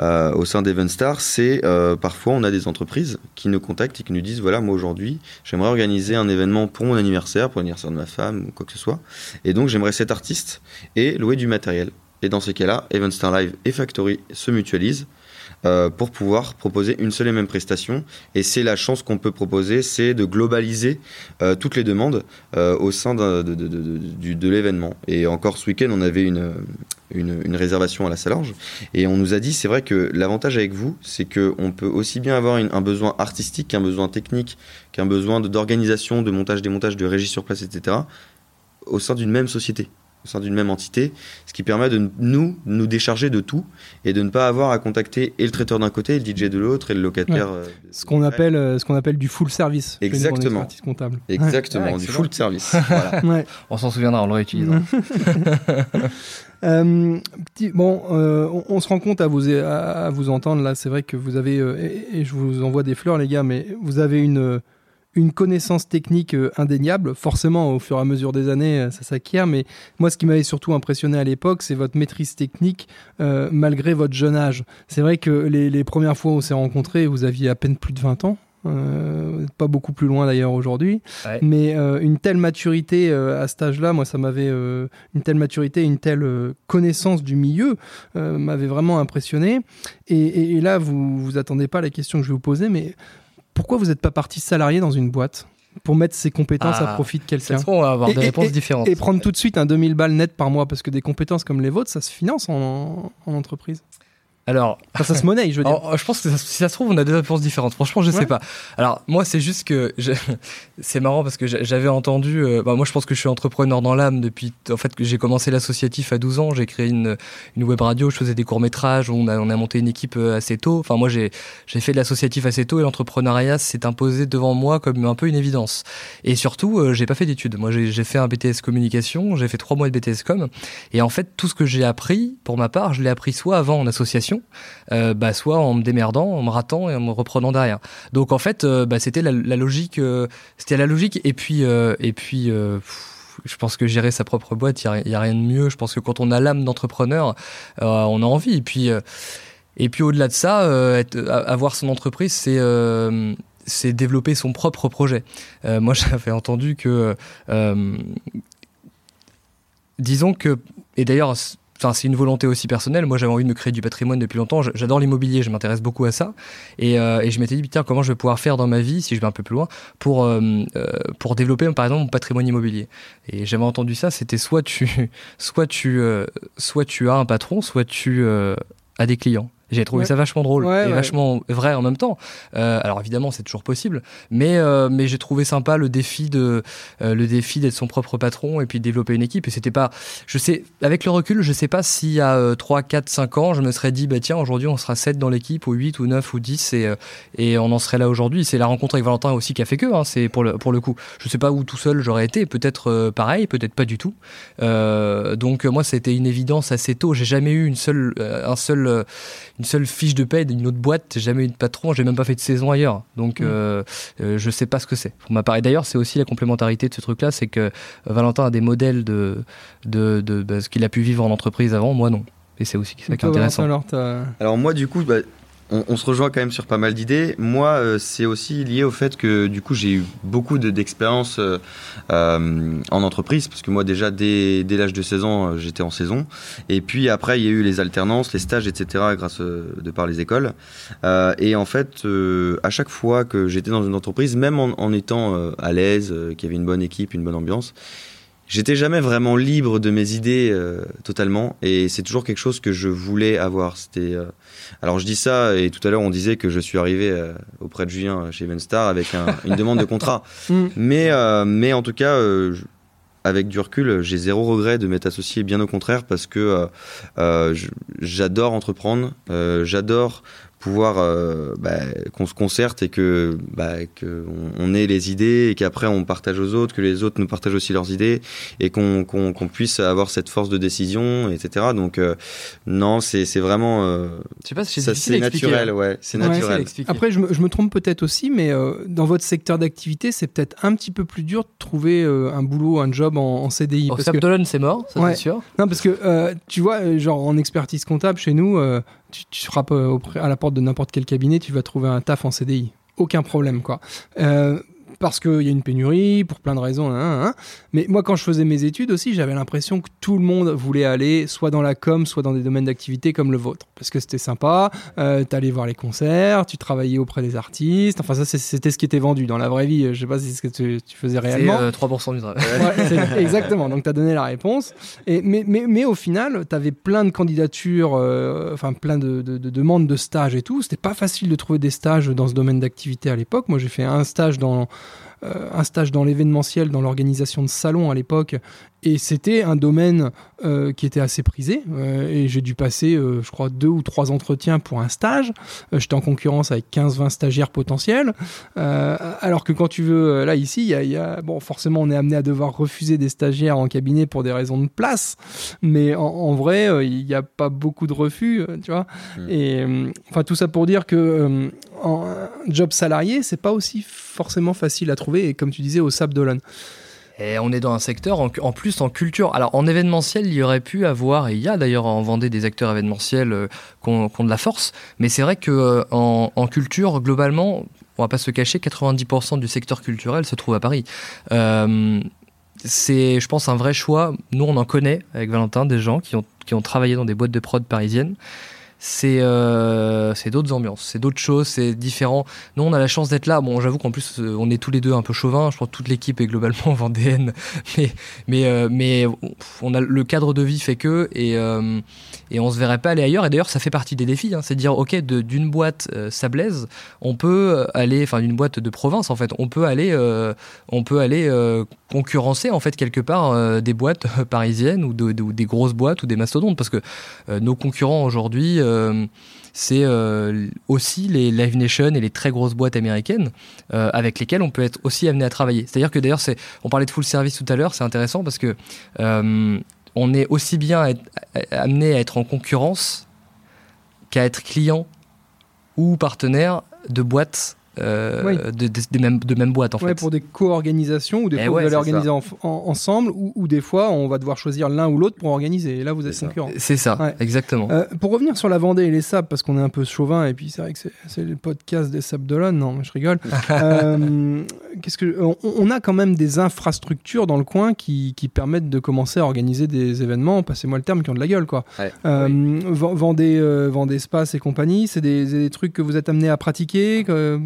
euh, au sein d'Evenstar. C'est parfois, on a des entreprises qui nous contactent et qui nous disent voilà, moi aujourd'hui, j'aimerais organiser un événement pour mon anniversaire, pour l'anniversaire de ma femme ou quoi que ce soit. Et donc, j'aimerais cet artiste et louer du matériel. Et dans ces cas-là, Evenstar Live et Factory se mutualisent euh, pour pouvoir proposer une seule et même prestation. Et c'est la chance qu'on peut proposer, c'est de globaliser euh, toutes les demandes euh, au sein de, l'événement. Et encore ce week-end, on avait une, une, réservation à la Salange. Et on nous a dit, c'est vrai que l'avantage avec vous, c'est qu'on peut aussi bien avoir un besoin artistique qu'un besoin technique, qu'un besoin d'organisation, de montage, démontage, de régie sur place, etc., au sein d'une même société au sein d'une même entité, ce qui permet de nous, nous décharger de tout et de ne pas avoir à contacter et le traiteur d'un côté, et le DJ de l'autre et le locataire. Euh,
ce qu'on appelle, euh, ce qu'on appelle du full service.
Exactement.
Comptable.
Exactement, du full service. *laughs*
On s'en souviendra, on le réutilisera. *laughs*
Euh, bon, on, se rend compte à vous, à, vous entendre là, c'est vrai que vous avez, et, je vous envoie des fleurs les gars, mais vous avez une une connaissance technique euh, indéniable. Forcément, au fur et à mesure des années, euh, ça s'acquiert. Mais moi, ce qui m'avait surtout impressionné à l'époque, c'est votre maîtrise technique euh, malgré votre jeune âge. C'est vrai que les, premières fois où on s'est rencontrés, vous aviez à peine plus de 20 ans. pas beaucoup plus loin d'ailleurs aujourd'hui, mais une telle maturité à cet âge-là, moi ça m'avait une telle maturité, une telle connaissance du milieu m'avait vraiment impressionné. Et, et, là, vous vous attendez pas à la question que je vais vous poser, mais pourquoi vous n'êtes pas parti salarié dans une boîte pour mettre ses compétences à ah, profit de quelqu'un
on va avoir des réponses différentes.
Et prendre tout de suite un 2000 balles net par mois, parce que des compétences comme les vôtres, ça se finance en entreprise.
Alors,
ça se monnaie, je veux dire.
je pense que si ça se trouve, on a des réponses différentes. Franchement, je sais pas. Alors, moi, c'est juste que *laughs* c'est marrant parce que j'avais entendu. Euh, bah, moi, je pense que je suis entrepreneur dans l'âme depuis. En fait, que j'ai commencé l'associatif à 12 ans. J'ai créé une, une web radio. Je faisais des courts métrages. On a, on a monté une équipe euh, assez tôt. Enfin, moi, j'ai fait de l'associatif assez tôt et l'entrepreneuriat s'est imposé devant moi comme un peu une évidence. Et surtout, euh, j'ai pas fait d'études. Moi, j'ai fait un BTS communication. J'ai fait trois mois de BTS com. Et en fait, tout ce que j'ai appris, pour ma part, je l'ai appris soit avant en association euh, bah, soit en me démerdant, en me ratant et en me reprenant derrière. Donc en fait, euh, bah, c'était la, logique, euh, c'était la logique. Et puis, je pense que gérer sa propre boîte, il n'y a, rien de mieux. Je pense que quand on a l'âme d'entrepreneur, on a envie. Et puis, et puis au-delà de ça, avoir son entreprise, c'est c'est développer son propre projet. moi, *laughs* j'avais entendu que, disons que, et d'ailleurs, Enfin, c'est une volonté aussi personnelle. Moi, j'avais envie de me créer du patrimoine depuis longtemps. J'adore l'immobilier, je m'intéresse beaucoup à ça. Et, euh, je m'étais dit, putain, comment je vais pouvoir faire dans ma vie, si je vais un peu plus loin, pour, euh, euh, pour développer, par exemple, mon patrimoine immobilier. Et j'avais entendu ça, c'était soit tu, *laughs* soit, tu, soit tu as un patron, soit tu as des clients. J'ai trouvé ça vachement drôle et vachement vrai en même temps. Euh, alors évidemment, c'est toujours possible, mais euh, mais j'ai trouvé sympa le défi de euh, le défi d'être son propre patron et puis de développer une équipe. Et c'était pas, je sais, avec le recul, je sais pas y a 3, 4, 5 ans, je me serais dit bah tiens aujourd'hui on sera 7 dans l'équipe ou 8 ou 9 ou 10 et et on en serait là aujourd'hui. C'est la rencontre avec Valentin aussi qui a fait que. Hein, c'est pour le pour le coup. Je sais pas où tout seul j'aurais été. Peut-être pareil, peut-être pas du tout. donc moi, c'était une évidence assez tôt. J'ai jamais eu une seule un seul une seule fiche de paie d'une autre boîte, j'ai jamais eu de patron, j'ai même pas fait de saison ailleurs. Donc mm. euh, euh, je sais pas ce que c'est. Pour ma part. Et d'ailleurs, c'est aussi la complémentarité de ce truc-là, c'est que Valentin a des modèles de, de, de, bah, ce qu'il a pu vivre en entreprise avant, moi non. Et c'est aussi ça qui est intéressant.
Alors, alors, moi, du coup, bah, on, se rejoint quand même sur pas mal d'idées. Moi, euh, c'est aussi lié au fait que du coup, j'ai eu beaucoup d'expérience euh, euh, en entreprise, parce que moi, déjà, dès, l'âge de 16 ans, j'étais en saison. Et puis après, il y a eu les alternances, les stages, etc., grâce de par les écoles. et en fait, à chaque fois que j'étais dans une entreprise, même en, en étant à l'aise, qu'il y avait une bonne équipe, une bonne ambiance, j'étais jamais vraiment libre de mes idées totalement, et c'est toujours quelque chose que je voulais avoir. C'était alors je dis ça, et tout à l'heure on disait que je suis arrivé auprès de Julien chez Evenstar avec une demande de contrat, *laughs* mm. mais mais en tout cas. avec du recul, j'ai zéro regret de m'être associé, bien au contraire, parce que j'adore entreprendre, j'adore pouvoir euh, bah, qu'on se concerte et que bah, qu'on ait les idées et qu'après on partage aux autres, que les autres nous partagent aussi leurs idées et qu'on qu'on puisse avoir cette force de décision, etc. Donc euh, non, c'est vraiment euh,
je sais pas si c'est
naturel, ouais, c'est naturel.
Après, je me, je me trompe peut-être aussi, mais dans votre secteur d'activité, c'est peut-être un petit peu plus dur de trouver un boulot, un job en, CDI.
Au parce que... c'est mort, ça c'est sûr.
Non, parce que tu vois, genre en expertise comptable chez nous tu, frappes euh, à la porte de n'importe quel cabinet, tu vas trouver un taf en CDI. Aucun problème, quoi. Euh, parce qu'il y a une pénurie, pour plein de raisons. Hein, hein, hein. Mais moi, quand je faisais mes études aussi, j'avais l'impression que tout le monde voulait aller soit dans la com, soit dans des domaines d'activité comme le vôtre. Parce que c'était sympa, euh, tu allais voir les concerts, tu travaillais auprès des artistes. Enfin, ça, c'était ce qui était vendu. Dans la vraie vie, je sais pas si c'est ce que tu, faisais réellement.
C'est 3% du travail.
exactement, donc tu as donné la réponse. Et, mais, mais, mais au final, tu avais plein de candidatures, euh, enfin plein de, de, de, demandes de stages et tout. C'était pas facile de trouver des stages dans ce domaine d'activité à l'époque. Moi, j'ai fait un stage dans euh, un stage dans l'événementiel, dans l'organisation de salons à l'époque, et c'était un domaine euh, qui était assez prisé. Euh, et j'ai dû passer, euh, je crois, deux ou trois entretiens pour un stage. J'étais en concurrence avec 15-20 stagiaires potentiels. alors que quand tu veux, là, ici, y y a, bon, forcément, on est amené à devoir refuser des stagiaires en cabinet pour des raisons de place. Mais en, vrai, il n'y a pas beaucoup de refus, tu vois. Hmm. Et enfin, tout ça pour dire que en job salarié, c'est pas aussi forcément facile à trouver. Et comme tu disais, au Sable d'Olonne.
Et on est dans un secteur en, plus en culture. Alors en événementiel, il y aurait pu avoir, et il y a d'ailleurs en Vendée des acteurs événementiels euh, qui, ont, de la force, mais c'est vrai que euh, en, culture, globalement, on va pas se cacher, 90% du secteur culturel se trouve à Paris. Euh, c'est, je pense, un vrai choix. Nous, on en connaît avec Valentin des gens qui ont, qui ont travaillé dans des boîtes de prod parisiennes c'est euh, d'autres ambiances, c'est d'autres choses, c'est différent. Nous, on a la chance d'être là. Bon, j'avoue qu'en plus, euh, on est tous les deux un peu chauvins. Je crois que toute l'équipe est globalement *laughs* vendéenne, mais mais euh, mais on a le cadre de vie fait que et et on se verrait pas aller ailleurs. Et d'ailleurs, ça fait partie des défis. Hein. c'est de dire, ok, d'une boîte sablaise, on peut aller, enfin d'une boîte de province en fait, on peut aller on peut aller concurrencer en fait quelque part des boîtes *laughs* parisiennes ou, des grosses boîtes ou des mastodontes parce que nos concurrents aujourd'hui euh, c'est euh, aussi les Live Nation et les très grosses boîtes américaines euh, avec lesquelles on peut être aussi amené à travailler. C'est-à-dire que d'ailleurs, on parlait de full service tout à l'heure, c'est intéressant parce que on est aussi bien amené à être en concurrence qu'à être client ou partenaire de boîtes euh, de, de, même, de même boîte en
fait. Pour des co-organisations ou des eh fois vous allez organiser ensemble ou, des fois on va devoir choisir l'un ou l'autre pour organiser et là vous êtes concurrent.
C'est ça, exactement.
Euh, pour revenir sur la Vendée et les sables parce qu'on est un peu chauvin et puis c'est vrai que c'est le podcast des sables d'Olonne, non je rigole. *laughs* euh, qu'est-ce que on, a quand même des infrastructures dans le coin qui, qui permettent de commencer à organiser des événements, passez-moi le terme, qui ont de la gueule quoi. Euh, Vendée, Vendée Espace et compagnie, c'est des, des, trucs que vous êtes amené à pratiquer que...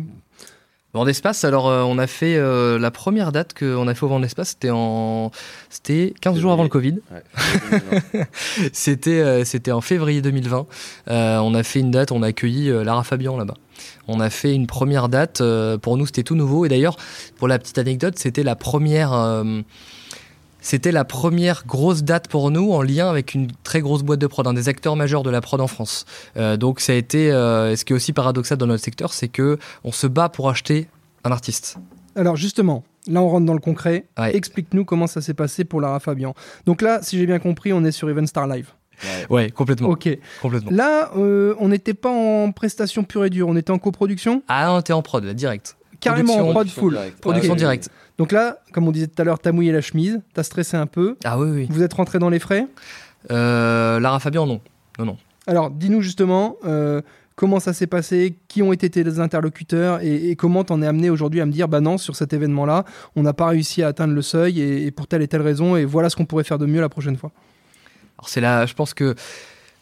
Vent d'espace, alors euh, on a fait euh, la première date qu'on a fait au Vent d'espace, c'était en c'était 15 jours avant le Covid. *laughs* c'était euh, c'était en février 2020. on a fait une date, on a accueilli Lara Fabian là-bas. On a fait une première date, pour nous c'était tout nouveau et d'ailleurs pour la petite anecdote, c'était la première c'était la première grosse date pour nous en lien avec une très grosse boîte de prod, un des acteurs majeurs de la prod en France. Euh, donc ça a été, euh, ce qui est aussi paradoxal dans notre secteur, c'est que on se bat pour acheter un artiste.
Alors justement, là on rentre dans le concret. Explique-nous comment ça s'est passé pour Lara Fabian. Donc là, si j'ai bien compris, on est sur Event Star Live.
Ouais. complètement.
Ok.
Complètement.
Là, euh, on n'était pas en prestation pure et dure, on était en coproduction?
Ah, on était en prod, direct.
Carrément en prod full.
Production directe.
Donc là, comme on disait tout à l'heure, t'as mouillé la chemise, t'as stressé un peu.
Ah oui, oui.
Vous êtes rentré dans les frais?
Euh, Lara Fabian, non. Non, non.
Alors, dis-nous justement euh, comment ça s'est passé, qui ont été tes interlocuteurs? Et, comment t'en es amené aujourd'hui à me dire, bah non, sur cet événement-là, on n'a pas réussi à atteindre le seuil et, pour telle et telle raison, et voilà ce qu'on pourrait faire de mieux la prochaine fois?
Alors c'est là, je pense que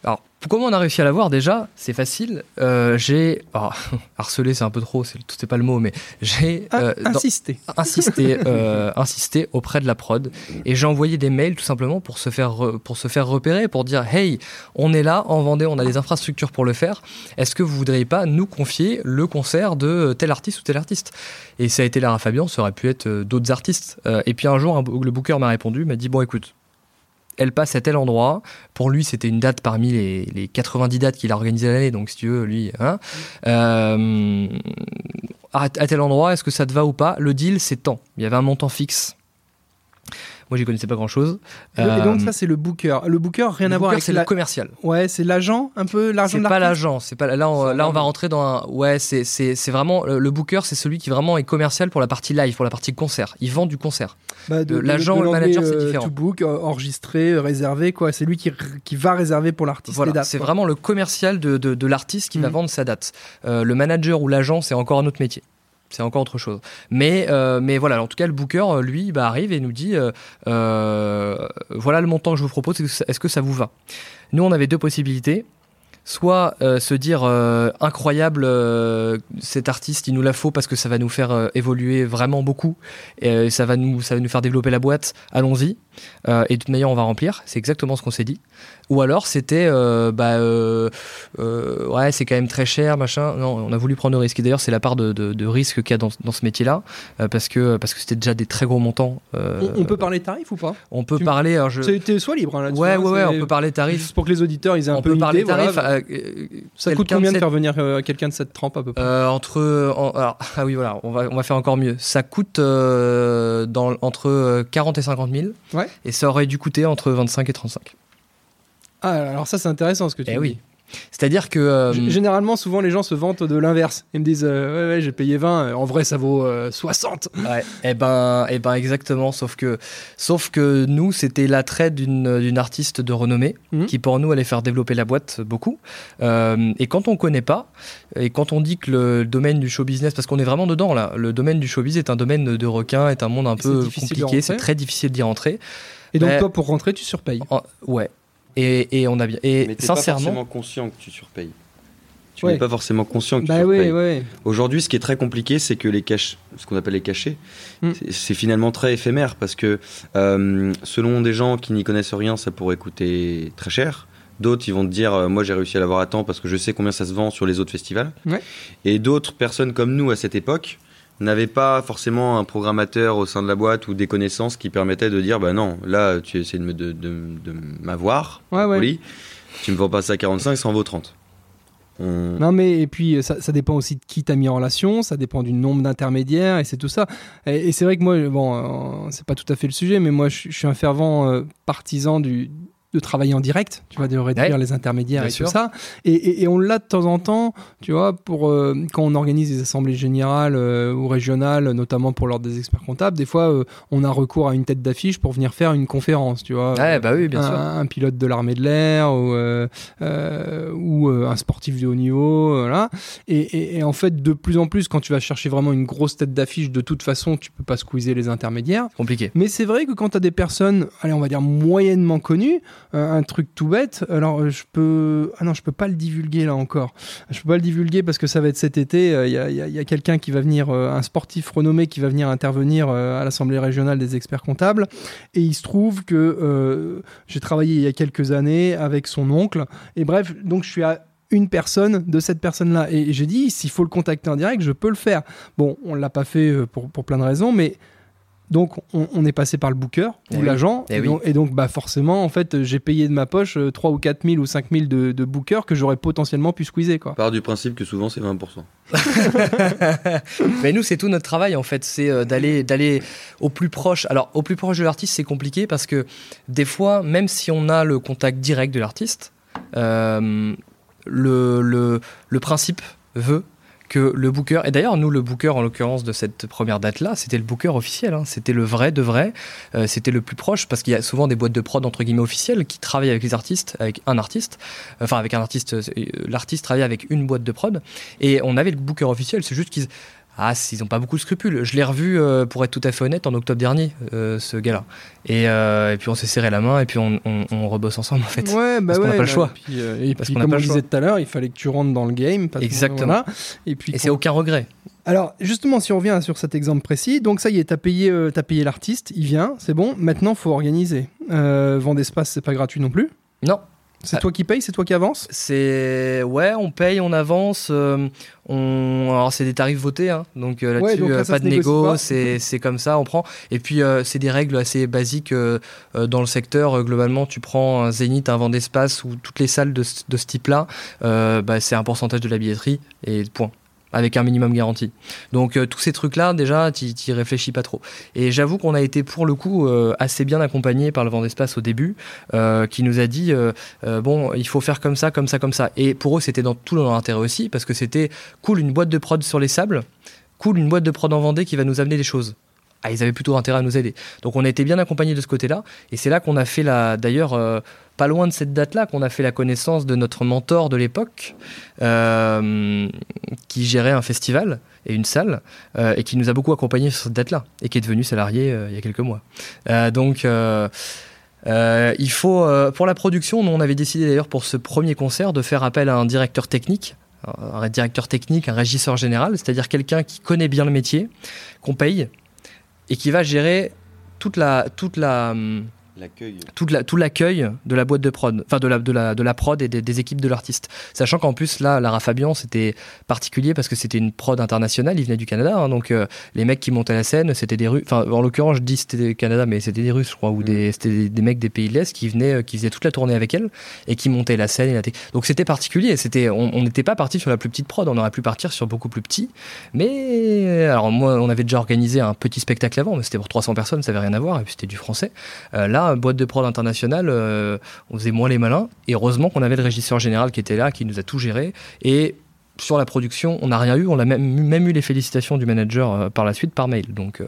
Alors, comment on a réussi à l'avoir déjà C'est facile. Euh, j'ai oh, *laughs* harcelé, c'est un peu trop, c'est pas le mot, mais j'ai
euh, insisté,
insisté, *laughs* euh, insisté auprès de la prod et j'ai envoyé des mails tout simplement pour se faire pour se faire repérer, pour dire hey, on est là en Vendée, on a des infrastructures pour le faire. Est-ce que vous voudriez pas nous confier le concert de tel artiste ou tel artiste? Et ça a été Lara Fabian, ça aurait pu être d'autres artistes. et puis un jour, le booker m'a répondu, m'a dit bon écoute elle passe à tel endroit. Pour lui, c'était une date parmi les, 90 dates qu'il a organisées l'année. Donc, si tu veux, lui, hein, euh, à, tel endroit, est-ce que ça te va ou pas? Le deal, c'est tant. Il y avait un montant fixe. Moi, j'y connaissais pas grand chose.
Et donc, euh, ça, c'est le booker. Le booker, rien à voir avec
c'est le commercial.
Ouais, c'est l'agent, un peu l'argent
C'est pas l'agent. C'est pas là. On, là, on va rentrer dans un. Ouais, c'est c'est vraiment le booker, c'est celui qui vraiment est commercial pour la partie live, pour la partie concert. Il vend du concert.
Bah, l'agent, le manager, c'est euh, différent. To book, enregistré, réservé, quoi. C'est lui qui, qui va réserver pour l'artiste.
Voilà, c'est vraiment le commercial de, de, de l'artiste qui va mhm. vendre sa date. Euh, le manager ou l'agent, c'est encore un autre métier c'est encore autre chose. Mais, euh, mais voilà, en tout cas, le booker, euh, lui, bah, arrive et nous dit euh, voilà le montant que je vous propose, est-ce que ça vous va? Nous, on avait deux possibilités. Soit se dire incroyable, cet artiste, il nous la faut parce que ça va nous faire évoluer vraiment beaucoup ça va nous, ça va nous faire développer la boîte, allons-y. et de toute manière, on va remplir. C'est exactement ce qu'on s'est dit. Ou alors c'était, euh, bah, euh, euh, ouais, c'est quand même très cher, machin. Non, on a voulu prendre le risque. Et d'ailleurs, c'est la part de, de, risque qu'il y a dans, dans ce métier-là, parce que parce que c'était déjà des très gros montants.
On, peut parler tarifs ou pas?
On peut parler. Alors
je... soit libre hein,
là-dessus. Ouais, hein, ouais, ouais, on peut parler tarifs.
Juste pour que les auditeurs ils aient un peu parler idée, tarifs. ça coûte combien de faire venir quelqu'un de cette trempe à peu près?
Entre, alors, *laughs* ah oui, voilà, on va on va faire encore mieux. Ça coûte dans entre 40 et 50 000. Ouais. Et ça aurait dû coûter entre 25 et 35.
Ah, alors ça, c'est intéressant ce que tu
eh
dis.
oui. C'est-à-dire que. Euh,
généralement, souvent, les gens se vantent de l'inverse. Ils me disent euh, Ouais, ouais, j'ai payé 20, euh, en vrai, ça vaut 60.
Ouais, et eh ben, et eh ben, exactement. Sauf que, sauf que nous, c'était l'attrait d'une artiste de renommée mhm. qui, pour nous, allait faire développer la boîte beaucoup. et quand on connaît pas, et quand on dit que le domaine du show business, parce qu'on est vraiment dedans là, le domaine du show business est un domaine de requin, est un monde un peu compliqué, c'est très difficile d'y rentrer.
Et donc, toi, pour rentrer, tu surpayes
Ouais, et, on a bien. Et
Mais
sincèrement.
pas forcément conscient que tu surpayes. Tu n'es pas forcément conscient que tu
bah
surpayes. Aujourd'hui, ce qui est très compliqué, c'est que les caches, ce qu'on appelle les cachets, hmm. c'est finalement très éphémère parce que euh, selon des gens qui n'y connaissent rien, ça pourrait coûter très cher. D'autres, ils vont te dire, euh, moi j'ai réussi à l'avoir à temps parce que je sais combien ça se vend sur les autres festivals. Et d'autres personnes comme nous à cette époque, n'avait pas forcément un programmateur au sein de la boîte ou des connaissances qui permettaient de dire bah non, là tu essaies de, de, de, m'avoir, ouais, tu me vends pas ça à 45, ça en vaut 30.
Non mais et puis ça, ça dépend aussi de qui t'as mis en relation, ça dépend du nombre d'intermédiaires et c'est tout ça. Et, c'est vrai que moi, bon, euh, c'est pas tout à fait le sujet, mais moi je, suis un fervent euh, partisan du, de travailler en direct, tu vois, de réduire les intermédiaires et tout ça. Et, on l'a de temps en temps, tu vois, pour euh, quand on organise des assemblées générales euh, ou régionales, notamment pour l'ordre des experts comptables, des fois euh, on a recours à une tête d'affiche pour venir faire une conférence, tu vois.
Ouais, bah oui, bien
un,
sûr.
Un pilote de l'armée de l'air ou, ou un sportif de haut niveau, voilà. Et, en fait, de plus en plus, quand tu vas chercher vraiment une grosse tête d'affiche, de toute façon, tu peux pas squeezer les intermédiaires.
Compliqué.
Mais c'est vrai que quand tu as des personnes, allez, on va dire moyennement connues, un truc tout bête. Alors, euh, je peux. Ah non, je peux pas le divulguer là encore. Je peux pas le divulguer parce que ça va être cet été. Il euh, y a, quelqu'un qui va venir, euh, un sportif renommé qui va venir intervenir à l'Assemblée régionale des experts comptables. Et il se trouve que j'ai travaillé il y a quelques années avec son oncle. Et bref, donc je suis à une personne de cette personne-là. Et j'ai dit, s'il faut le contacter en direct, je peux le faire. Bon, on l'a pas fait pour, pour plein de raisons, mais donc on, est passé par le booker ou eh l'agent eh et, donc, bah forcément en fait j'ai payé de ma poche 3 euh, ou 4 000 ou 5 000 de, de bookers que j'aurais potentiellement pu squeezer quoi.
Part du principe que souvent c'est 20%. *laughs*
Mais nous c'est tout notre travail en fait, c'est euh, d'aller d'aller au plus proche. Alors au plus proche de l'artiste c'est compliqué parce que des fois même si on a le contact direct de l'artiste, euh, le, le, le principe veut que le booker, et d'ailleurs nous le booker en l'occurrence de cette première date-là, c'était le booker officiel, hein. c'était le vrai de vrai, euh, c'était le plus proche, parce qu'il y a souvent des boîtes de prod entre guillemets officielles qui travaillent avec les artistes, avec un artiste, enfin avec un artiste, euh, l'artiste travaille avec une boîte de prod, et on avait le booker officiel, c'est juste qu'ils ah, ils n'ont pas beaucoup de scrupules. Je l'ai revu, euh, pour être tout à fait honnête, en octobre dernier, euh, ce gars-là. Et, et, puis on s'est serré la main et puis on, on, rebosse ensemble en fait.
Ouais, bah
parce
ouais,
qu'on n'a pas le
bah,
choix.
Et puis, et puis comme on disait tout à l'heure, il fallait que tu rentres dans le game. Parce
Exactement.
Et, puis,
et c'est aucun regret.
Alors, justement, si on revient sur cet exemple précis, donc ça y est, tu as payé, as payé l'artiste, il vient, c'est bon. Maintenant, faut organiser. Euh, vendre espace, c'est pas gratuit non plus
Non.
C'est toi qui payes, c'est toi qui avance
C'est ouais, on paye, on avance. Euh, on alors c'est des tarifs votés, hein, donc euh, là-dessus
ouais,
pas de négo, c'est c'est comme ça, on prend. Et puis c'est des règles assez basiques dans le secteur. globalement, tu prends un Zénith, un vent d'espace ou toutes les salles de, de ce type-là, bah, c'est un pourcentage de la billetterie et point avec un minimum garanti. Donc euh, tous ces trucs-là, déjà, tu y réfléchis pas trop. Et j'avoue qu'on a été pour le coup euh, assez bien accompagné par le vent d'espace au début, euh, qui nous a dit bon, il faut faire comme ça, comme ça, comme ça. Et pour eux, c'était dans tout leur intérêt aussi, parce que c'était cool une boîte de prod sur les sables, cool une boîte de prod en Vendée qui va nous amener des choses. Ah, ils avaient plutôt intérêt à nous aider. Donc on a été bien accompagnés de ce côté-là, et c'est là qu'on a fait la, d'ailleurs pas loin de cette date-là qu'on a fait la connaissance de notre mentor de l'époque, euh, qui gérait un festival et une salle, euh, et qui nous a beaucoup accompagnés sur cette date-là, et qui est devenu salarié euh, il y a quelques mois. donc, il faut, pour la production, on avait décidé d'ailleurs pour ce premier concert de faire appel à un directeur technique, un directeur technique, un régisseur général, c'est-à-dire quelqu'un qui connaît bien le métier, qu'on paye, et qui va gérer toute la, toute la, tout, la, tout l'accueil de la boîte de prod, enfin de la, de la, de la prod et des, équipes de l'artiste. Sachant qu'en plus, là, Lara Fabian, c'était particulier parce que c'était une prod internationale, il venait du Canada, hein, donc euh, les mecs qui montaient la scène, c'était des Russes, enfin en l'occurrence, je dis c'était Canada, mais c'était des Russes, je crois, ou des, mm. c'était des, mecs des pays de l'Est qui venaient, euh, qui faisaient toute la tournée avec elle et qui montaient la scène. Et la donc c'était particulier, c'était, on n'était pas parti sur la plus petite prod, on aurait pu partir sur beaucoup plus petit, mais alors moi, on avait déjà organisé un petit spectacle avant, mais c'était pour 300 personnes, ça avait rien à voir, et puis c'était du français. Euh, là, boîte de prod internationale, euh, on faisait moins les malins. Et heureusement qu'on avait le régisseur général qui était là, qui nous a tout géré. Et sur la production, on n'a rien eu. On a même, même, eu les félicitations du manager euh, par la suite par mail. Donc, euh,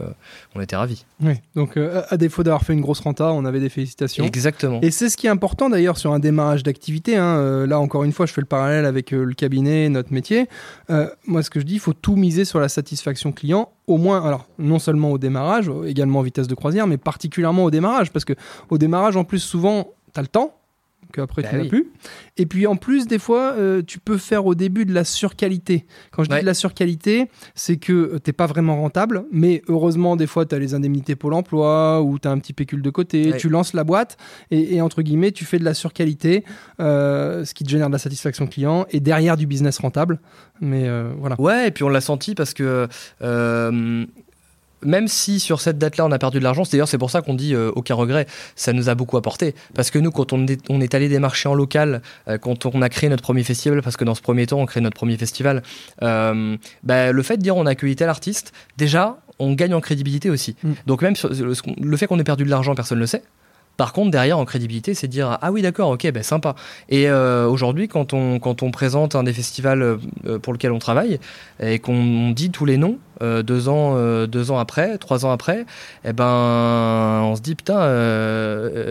on était ravis.
Oui, donc à défaut d'avoir fait une grosse renta, on avait des félicitations.
Exactement.
Et c'est ce qui est important d'ailleurs sur un démarrage d'activité. Hein. là, encore une fois, je fais le parallèle avec le cabinet, notre métier. moi, ce que je dis, il faut tout miser sur la satisfaction client au moins, alors non seulement au démarrage, également en vitesse de croisière, mais particulièrement au démarrage, parce que au démarrage, en plus, souvent, tu as le temps, qu'après bah tu n'as plus. Et puis en plus, des fois, euh, tu peux faire au début de la surqualité. Quand je dis de la surqualité, c'est que euh, tu n'es pas vraiment rentable, mais heureusement, des fois, tu as les indemnités Pôle emploi ou tu as un petit pécule de côté, tu lances la boîte et, entre guillemets, tu fais de la surqualité, euh, ce qui te génère de la satisfaction client et derrière du business rentable. Mais voilà.
Ouais, et puis on l'a senti parce que même si sur cette date-là on a perdu de l'argent, c'est d'ailleurs c'est pour ça qu'on dit euh, aucun regret, ça nous a beaucoup apporté. Parce que nous, quand on est, on est allé démarcher en local, euh, quand on a créé notre premier festival, parce que dans ce premier temps on crée notre premier festival, euh, bah, le fait de dire on a accueilli tel artiste, déjà on gagne en crédibilité aussi. Mm. Donc même le fait qu'on ait perdu de l'argent, personne ne le sait. Par contre, derrière, en crédibilité, c'est dire ah oui, d'accord, ok, ben sympa. Et euh, aujourd'hui, quand on, quand on présente un des festivals euh, pour lequel on travaille et qu'on dit tous les noms, euh, deux, ans, deux ans après, trois ans après, eh ben, on se dit putain,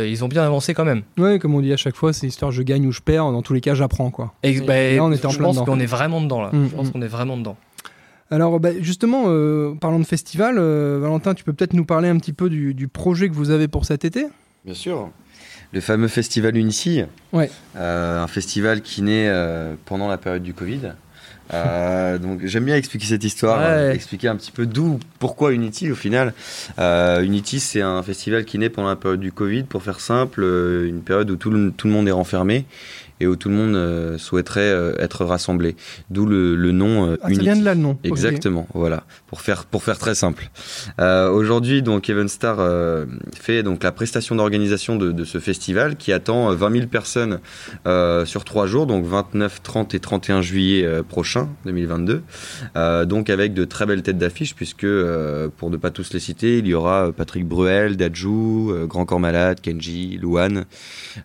ils ont bien avancé quand même.
Oui, comme on dit à chaque fois, c'est histoire je gagne ou je perds. Dans tous les cas, j'apprends quoi.
Et, ben, on est en je pense qu'on est vraiment dedans là. Mm, je pense mm. qu'on est vraiment dedans.
Alors bah, justement, parlons de festival, Valentin, tu peux peut-être nous parler un petit peu du, du projet que vous avez pour cet été?
Bien sûr. Le fameux festival Unici.
Ouais.
Euh, un festival qui naît euh, pendant la période du Covid. Euh, *laughs* donc j'aime bien expliquer cette histoire, expliquer un petit peu d'où, pourquoi Unity au final. Unity c'est un festival qui naît pendant la période du Covid, pour faire simple, une période où tout le, tout le monde est renfermé et où tout le monde euh, souhaiterait euh, être rassemblé. D'où le, le, nom
euh, ah, Ça vient de là le nom.
Exactement, voilà. Pour faire pour faire très simple. Aujourd'hui, donc Even Star fait donc la prestation d'organisation de, de, ce festival qui attend 20 000 personnes sur trois jours, donc 29, 30 et 31 juillet prochain 2022. donc avec de très belles têtes d'affiche puisque pour ne pas tous les citer, il y aura Patrick Bruel, Dajou, Grand Corps Malade, Kenji, Luan,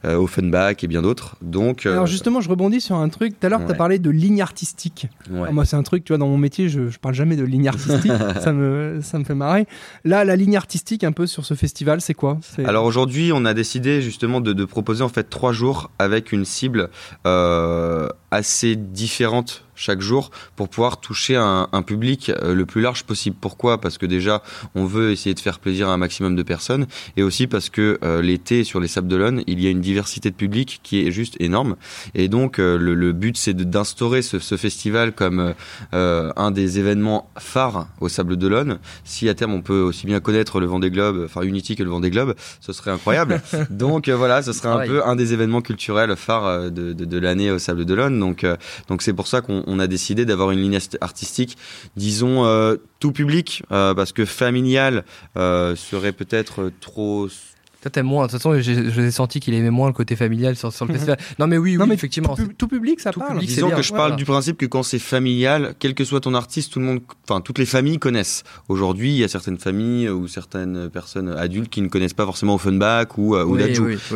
Offenbach et bien d'autres. Donc
alors justement, je rebondis sur un truc. Tout à l'heure, tu as parlé de ligne artistique. moi, c'est un truc, tu vois, dans mon métier, je, je parle jamais de ligne artistique. *laughs* ça, me, ça me fait marrer. Là, la ligne artistique, un peu sur ce festival, c'est quoi?
Alors aujourd'hui, on a décidé justement de, proposer en fait trois jours avec une cible euh, assez différente chaque jour pour pouvoir toucher un, public le plus large possible. Pourquoi? Parce que déjà, on veut essayer de faire plaisir à un maximum de personnes et aussi parce que l'été sur les Sables d'Olonne, il y a une diversité de public qui est juste énorme. Et donc, le, but, c'est d'instaurer ce, ce, festival comme un des événements phares au Sable d'Olonne. Si à terme, on peut aussi bien connaître le Vendée Globe, enfin Unity que le Vendée Globe, ce serait incroyable. *laughs* donc voilà, ce serait un peu un des événements culturels phares de, de, de l'année au Sable d'Olonne. Donc donc c'est pour ça qu'on a décidé d'avoir une ligne artistique, disons euh, tout public, euh, parce que familial euh, serait peut-être trop
toi, t'aimes moins. De toute façon, j'ai senti qu'il aimait moins le côté familial sur, le mhm. festival. Non, mais oui, oui, effectivement.
Tout, public, ça parle.
Disons que je parle du principe que quand c'est familial, quel que soit ton artiste, tout le monde, enfin, toutes les familles connaissent. Aujourd'hui, il y a certaines familles ou certaines personnes adultes qui ne connaissent pas forcément Offenbach ou, euh, ou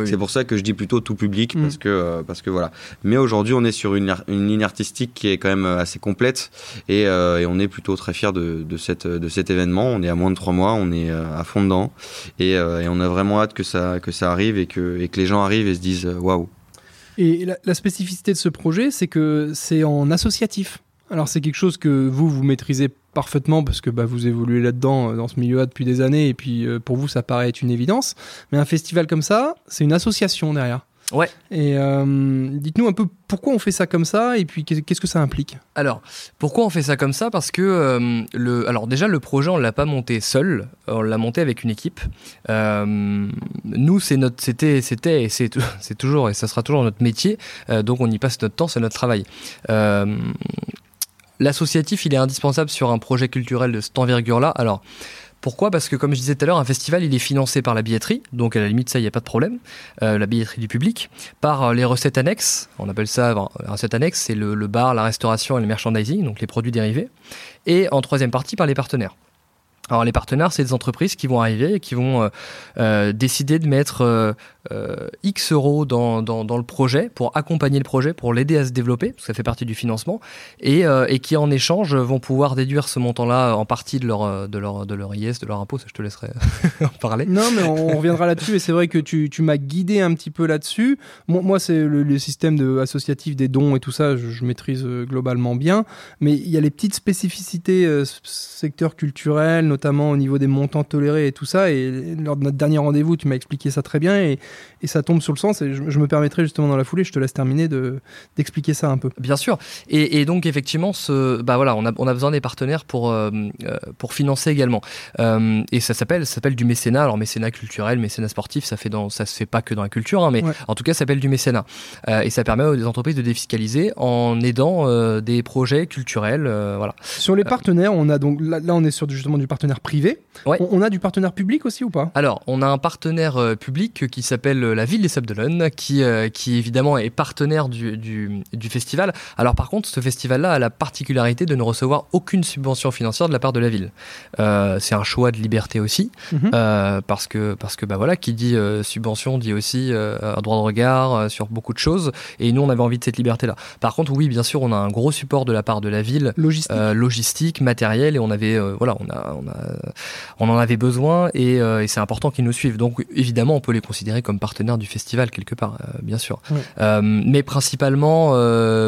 c'est pour ça que je dis plutôt tout public, mhm. parce que, euh, parce que voilà. Mais aujourd'hui, on est sur une, une, ligne artistique qui est quand même euh, assez complète et, et on est plutôt très fiers de, de, cette, de cet événement. On est à moins de trois mois, on est à fond dedans et, et on a vraiment hâte que ça, que ça arrive et que, et que les gens arrivent et se disent euh, waouh.
Et la, spécificité de ce projet, c'est que c'est en associatif. Alors c'est quelque chose que vous, vous maîtrisez parfaitement parce que bah, vous évoluez là-dedans, euh, dans ce milieu-là depuis des années, et puis euh, pour vous, ça paraît être une évidence. Mais un festival comme ça, c'est une association derrière.
Ouais.
Et euh, dites-nous un peu pourquoi on fait ça comme ça et puis qu'est-ce que ça implique?
Alors, pourquoi on fait ça comme ça? Parce que euh, le, alors déjà le projet on l'a pas monté seul, on l'a monté avec une équipe. Euh, nous c'est notre, c'était, c'était et c'est, *laughs* c'est toujours et ça sera toujours notre métier. donc on y passe notre temps, c'est notre travail. L'associatif il est indispensable sur un projet culturel de cette envergure-là. Alors pourquoi? Parce que, comme je disais tout à l'heure, un festival, il est financé par la billetterie, donc à la limite, ça, il n'y a pas de problème, euh, la billetterie du public, par euh, les recettes annexes, on appelle ça, recettes annexes, c'est le, bar, la restauration et le merchandising, donc les produits dérivés, et en troisième partie par les partenaires. Alors les partenaires, c'est des entreprises qui vont arriver et qui vont euh, euh décider de mettre euh, X euros dans, dans, le projet pour accompagner le projet, pour l'aider à se développer, parce que ça fait partie du financement, et, et qui en échange vont pouvoir déduire ce montant-là en partie de leur, de, leur, de leur IS, de leur impôt, ça je te laisserai *laughs* en parler.
Non mais on, reviendra là-dessus, et c'est vrai que tu, tu m'as guidé un petit peu là-dessus. Moi, moi c'est le, système associatif des dons et tout ça, je, je maîtrise globalement bien, mais il y a les petites spécificités secteur culturel, notamment au niveau des montants tolérés et tout ça. Et lors de notre dernier rendez-vous, tu m'as expliqué ça très bien et, et, ça tombe sur le sens. Et je, me permettrai justement dans la foulée, je te laisse terminer d'expliquer ça un peu.
Bien sûr. Et, et, donc effectivement, ce, bah voilà, on a, on a besoin des partenaires pour, euh, euh, pour financer également. Euh, et ça s'appelle s'appelle du mécénat. Alors mécénat culturel, mécénat sportif, ça fait dans, ça se fait pas que dans la culture, hein, mais en tout cas, ça s'appelle du mécénat. et ça permet aux entreprises de défiscaliser en aidant des projets culturels. voilà.
Sur les partenaires, on a donc là, là on est sur justement du partenaire privé on, a du partenaire public aussi ou pas?
Alors, on a un partenaire euh, public qui s'appelle euh, la Ville des Sables d'Olonne, qui, euh, qui évidemment est partenaire du, du, festival. Alors, par contre, ce festival-là a la particularité de ne recevoir aucune subvention financière de la part de la ville. c'est un choix de liberté aussi, mhm. parce que, parce que bah voilà, qui dit subvention dit aussi un droit de regard sur beaucoup de choses, et nous, on avait envie de cette liberté-là. Par contre, oui, bien sûr, on a un gros support de la part de la ville,
logistique,
logistique matériel, et on avait, voilà, on a, on a on en avait besoin euh, et, c'est important qu'ils nous suivent. Donc évidemment, on peut les considérer comme partenaires du festival quelque part, euh, bien sûr. Euh, mais principalement,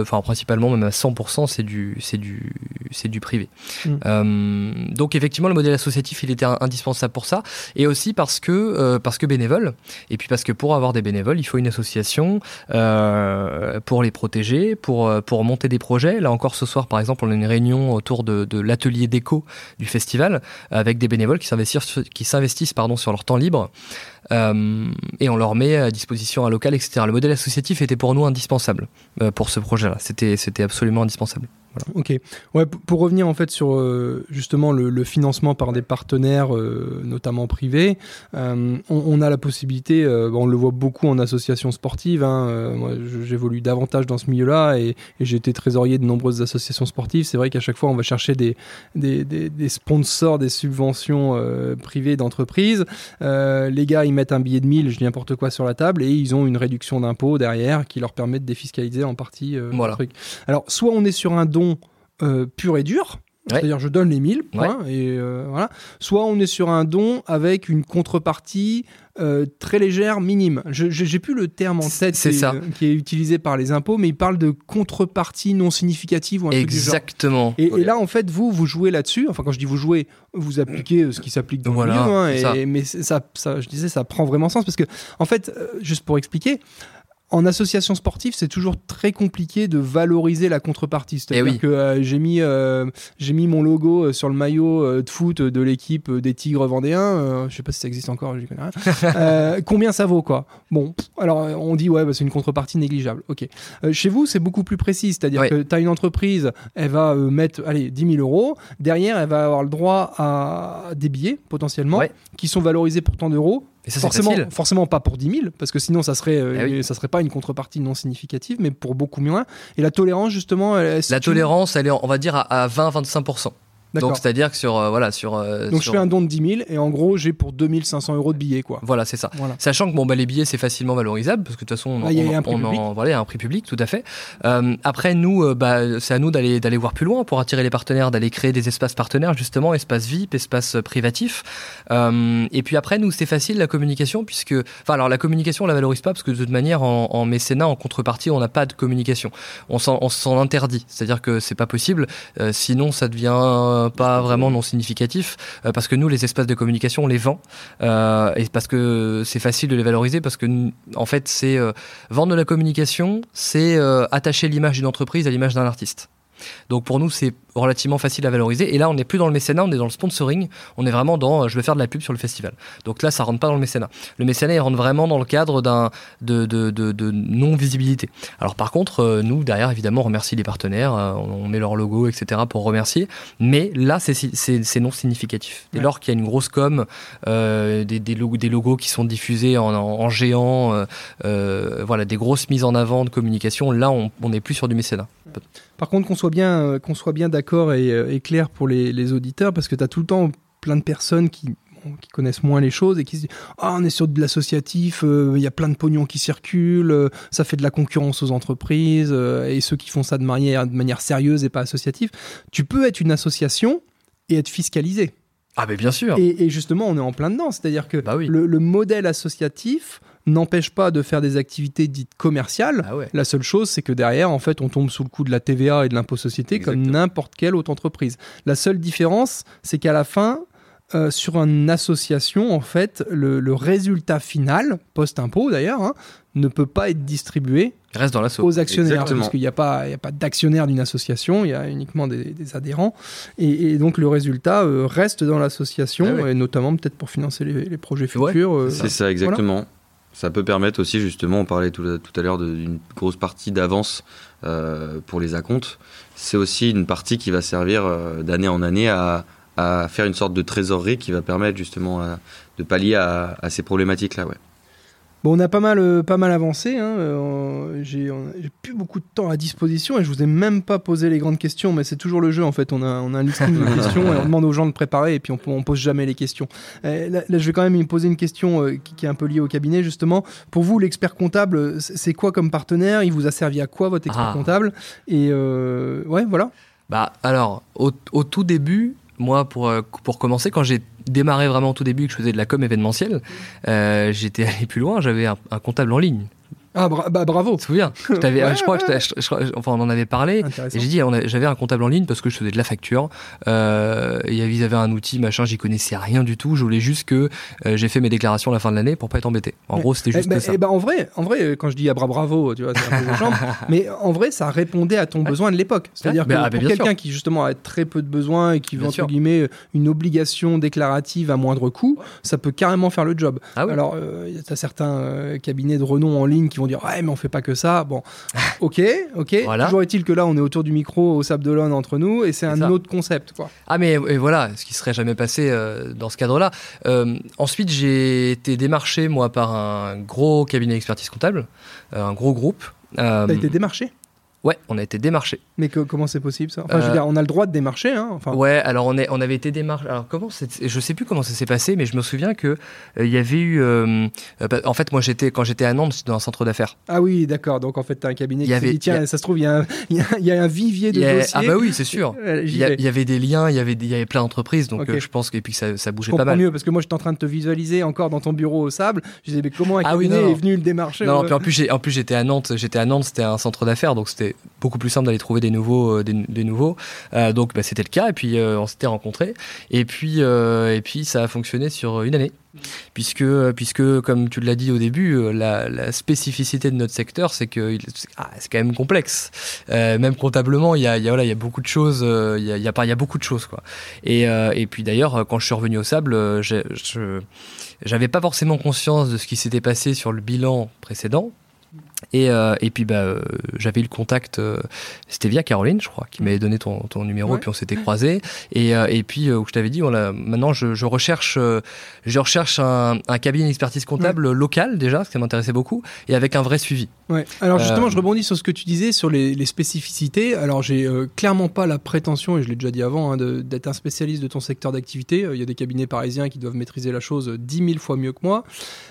enfin principalement même à 100%, c'est du, c'est du, c'est du privé. Mm. donc effectivement, le modèle associatif, il était indispensable pour ça et aussi parce que parce que bénévole et puis parce que pour avoir des bénévoles, il faut une association pour les protéger, pour pour monter des projets. Là encore, ce soir, par exemple, on a une réunion autour de, de l'atelier déco du festival avec des bénévoles qui s'investissent, sur leur temps libre euh, et on leur met à disposition un local, etc. Le modèle associatif était pour nous indispensable euh, pour ce projet-là. C'était absolument indispensable.
Ok. Ouais, pour revenir en fait sur euh, justement le, financement par des partenaires, notamment privés, on, a la possibilité, on le voit beaucoup en associations sportives. Hein, moi, j'évolue davantage dans ce milieu-là et, j'ai été trésorier de nombreuses associations sportives. C'est vrai qu'à chaque fois, on va chercher des, des, des, des sponsors, des subventions privées d'entreprises. les gars, ils mettent un billet de 1000, je dis n'importe quoi sur la table, et ils ont une réduction d'impôt derrière qui leur permet de défiscaliser en partie euh,
voilà.
Alors, soit on est sur un don euh, pur et dur, C'est-à-dire, je donne les 1000 points et voilà. Soit on est sur un don avec une contrepartie euh, très légère, minime. J'ai plus le terme en tête
qui, ça.
Est, qui est utilisé par les impôts, mais il parle de contrepartie non significative ou un
Exactement.
Truc du genre. Et, et, là, en fait, vous, vous jouez là-dessus. Enfin, quand je dis vous jouez, vous appliquez euh, ce qui s'applique dans le milieu. Hein, mais ça, ça, je disais, ça prend vraiment sens parce que, en fait, euh, juste pour expliquer, en association sportive, c'est toujours très compliqué de valoriser la contrepartie. C'est-à-dire eh que euh, j'ai mis, euh, j'ai mis mon logo euh, sur le maillot de foot de l'équipe des Tigres vendéens. je sais pas si ça existe encore, je connais rien. *laughs* combien ça vaut, quoi? Bon, alors on dit, ouais, bah, c'est une contrepartie négligeable. Ok. chez vous, c'est beaucoup plus précis. C'est-à-dire que tu as une entreprise, elle va mettre, allez, 10 000 euros. Derrière, elle va avoir le droit à des billets, potentiellement, qui sont valorisés pour tant d'euros forcément, forcément pas pour 10 000, parce que sinon ça serait, euh, eh ça serait pas une contrepartie non significative, mais pour beaucoup moins. Et la tolérance, justement,
la tolérance, elle est, on va dire, à 20-25%. Donc c'est-à-dire que sur euh, voilà sur
euh, donc
je
fais un don de 10 000 et en gros j'ai pour 2500 euros de billets quoi.
Voilà c'est ça. Sachant que bon bah les billets c'est facilement valorisable parce que de toute façon
on, il y a un prix public.
voilà y a un prix public tout à fait. Euh, après nous bah c'est à nous d'aller d'aller voir plus loin pour attirer les partenaires, d'aller créer des espaces partenaires justement, espaces VIP, espaces privatifs. et puis après nous c'est facile la communication puisque enfin alors la communication on la valorise pas parce que de toute manière en, en mécénat en contrepartie on n'a pas de communication. On s'en interdit, c'est-à-dire que c'est pas possible. sinon ça devient pas vraiment non significatif euh, parce que nous, les espaces de communication, on les vend euh, et parce que c'est facile de les valoriser parce que en fait, c'est euh, vendre de la communication, c'est attacher l'image d'une entreprise à l'image d'un artiste. Donc pour nous, c'est relativement facile à valoriser. Et là, on n'est plus dans le mécénat, on est dans le sponsoring. On est vraiment dans euh, je veux faire de la pub sur le festival. Donc là, ça rentre pas dans le mécénat. Le mécénat, il rentre vraiment dans le cadre d'un de, de, de, non-visibilité. Alors par contre, euh, nous, derrière, évidemment, on remercie les partenaires, euh, on met leur logo, etc. pour remercier. Mais là, c'est non significatif. Dès lors qu'il y a une grosse com, des, des, logos, des, logos, qui sont diffusés en, en, géant, voilà, des grosses mises en avant de communication, là, on n'est plus sur du mécénat.
Par contre, qu'on soit bien, qu'on soit bien d'accord euh, et, clair pour les, auditeurs parce que tu as tout le temps plein de personnes qui, qui connaissent moins les choses et qui se disent Ah, on est sur de l'associatif, euh, il y a plein de pognon qui circulent, euh, ça fait de la concurrence aux entreprises et ceux qui font ça de manière, de manière sérieuse et pas associative. Tu peux être une association et être fiscalisé.
Ah, mais bien sûr.
Et, justement, on est en plein dedans. C'est-à-dire que
bah
le, modèle associatif, n'empêche pas de faire des activités dites commerciales.
Ah
la seule chose, c'est que derrière, en fait, on tombe sous le coup de la TVA et de l'impôt société comme n'importe quelle autre entreprise. La seule différence, c'est qu'à la fin, euh, sur une association, en fait, le, résultat final, post-impôt d'ailleurs, hein, ne peut pas être distribué
reste dans
aux actionnaires. Parce qu'il n'y a pas, a pas d'actionnaire d'une association, il y a uniquement des, adhérents. Et, donc le résultat euh, reste dans l'association, ah et notamment peut-être pour financer les, projets futurs.
Euh, c'est ça, exactement. Ça peut permettre aussi, justement, on parlait tout, à l'heure d'une grosse partie d'avance euh, pour les acomptes. C'est aussi une partie qui va servir euh, d'année en année à, faire une sorte de trésorerie qui va permettre justement de pallier à, à ces problématiques-là. Ouais
on a pas mal, euh, pas mal avancé. Hein. Euh, j'ai plus beaucoup de temps à disposition et je vous ai même pas posé les grandes questions, mais c'est toujours le jeu en fait. On a, on a un listing de *laughs* questions et on demande aux gens de préparer et puis on, on pose jamais les questions. Euh, là, je vais quand même me poser une question qui, est un peu liée au cabinet justement. Pour vous, l'expert comptable, c'est quoi comme partenaire? Il vous a servi à quoi votre expert ah. comptable? Et ouais, voilà.
Bah alors, au, au tout début, moi, pour, pour commencer, quand j'ai démarré vraiment au tout début, que je faisais de la com événementielle, euh, j'étais *laughs* allé plus loin, j'avais un, comptable en ligne.
Ah bah bravo.
Tu te souviens *laughs* je, je, crois que enfin, on en avait parlé. Et j'ai dit, j'avais un comptable en ligne parce que je faisais de la facture. Euh, ils avaient un outil, machin, j'y connaissais rien du tout. Je voulais juste que euh, j'ai fait mes déclarations à la fin de l'année pour pas être embêté. En gros, c'était juste
eh,
ça.
Et bah, en vrai, en vrai, quand je dis à bras bravo, tu vois, c'est un peu *laughs* mais en vrai, ça répondait à ton besoin de l'époque. C'est-à-dire que ah, pour quelqu'un qui justement a très peu de besoins et qui veut entre guillemets une obligation déclarative à moindre coût, ça peut carrément faire le job. Ah Alors, euh, il y a certains euh, cabinets de renom en ligne qui vont dire ouais mais on fait pas que ça. Bon, *laughs* ok, ok. Toujours est-il que là on est autour du micro au Sable d'Olonne entre nous et c'est un autre concept quoi.
Ah mais et voilà, ce qui serait jamais passé euh, dans ce cadre-là. Euh, ensuite j'ai été démarché moi par un gros cabinet d'expertise comptable, euh, un gros groupe.
T'as été démarché?
Ouais, on a été démarché.
Mais comment c'est possible ça? Enfin, je veux dire, on a le droit de démarcher. Hein enfin.
Ouais, alors on, est, on avait été démarché. Alors comment Je sais plus comment ça s'est passé, mais je me souviens que il y avait eu. Bah, en fait, moi, j'étais quand j'étais à Nantes, j'étais dans un centre d'affaires.
Ah oui, d'accord. Donc en fait, tu as un cabinet qui avait, dit tiens, ça se trouve, il y, a un, y, a un vivier de dossiers.
Ah bah oui, c'est sûr. *laughs* Il y, avait des liens, il y avait, il y avait plein d'entreprises, donc je pense que puis ça, ça bougeait pas mal.
mieux parce que moi, j'étais en train de te visualiser encore dans ton bureau au sable. Je disais mais comment un ah cabinet est venu le démarcher
Non, puis en plus, en plus, j'étais à Nantes. J'étais à Nantes, c'était un centre d'affaires, donc c'était beaucoup plus simple d'aller trouver des nouveaux, euh, des, nouveaux. Euh, donc bah, c'était le cas, et puis euh, on s'était rencontrés, et puis et puis ça a fonctionné sur une année. Puisque, puisque, comme tu l'as dit au début, la, spécificité de notre secteur, c'est que ah, c'est quand même complexe. même comptablement, il y a, y, a, beaucoup de choses. Il y a, y, a, beaucoup de choses. Quoi. Et, et puis d'ailleurs, quand je suis revenu au sable, j'avais pas forcément conscience de ce qui s'était passé sur le bilan précédent, et, euh, et, puis bah, euh, j'avais eu le contact, euh, c'était via Caroline, je crois, qui m'avait donné ton, ton numéro, puis on s'était croisés. Et, et puis où je t'avais dit, on maintenant je, je, recherche, je recherche un, un cabinet d'expertise comptable local déjà, ce qui m'intéressait beaucoup, et avec un vrai suivi.
Ouais. Alors justement, je rebondis sur ce que tu disais sur les, les spécificités. Alors j'ai clairement pas la prétention, et je l'ai déjà dit avant, hein, d'être un spécialiste de ton secteur d'activité. Il y a des cabinets parisiens qui doivent maîtriser la chose dix mille fois mieux que moi.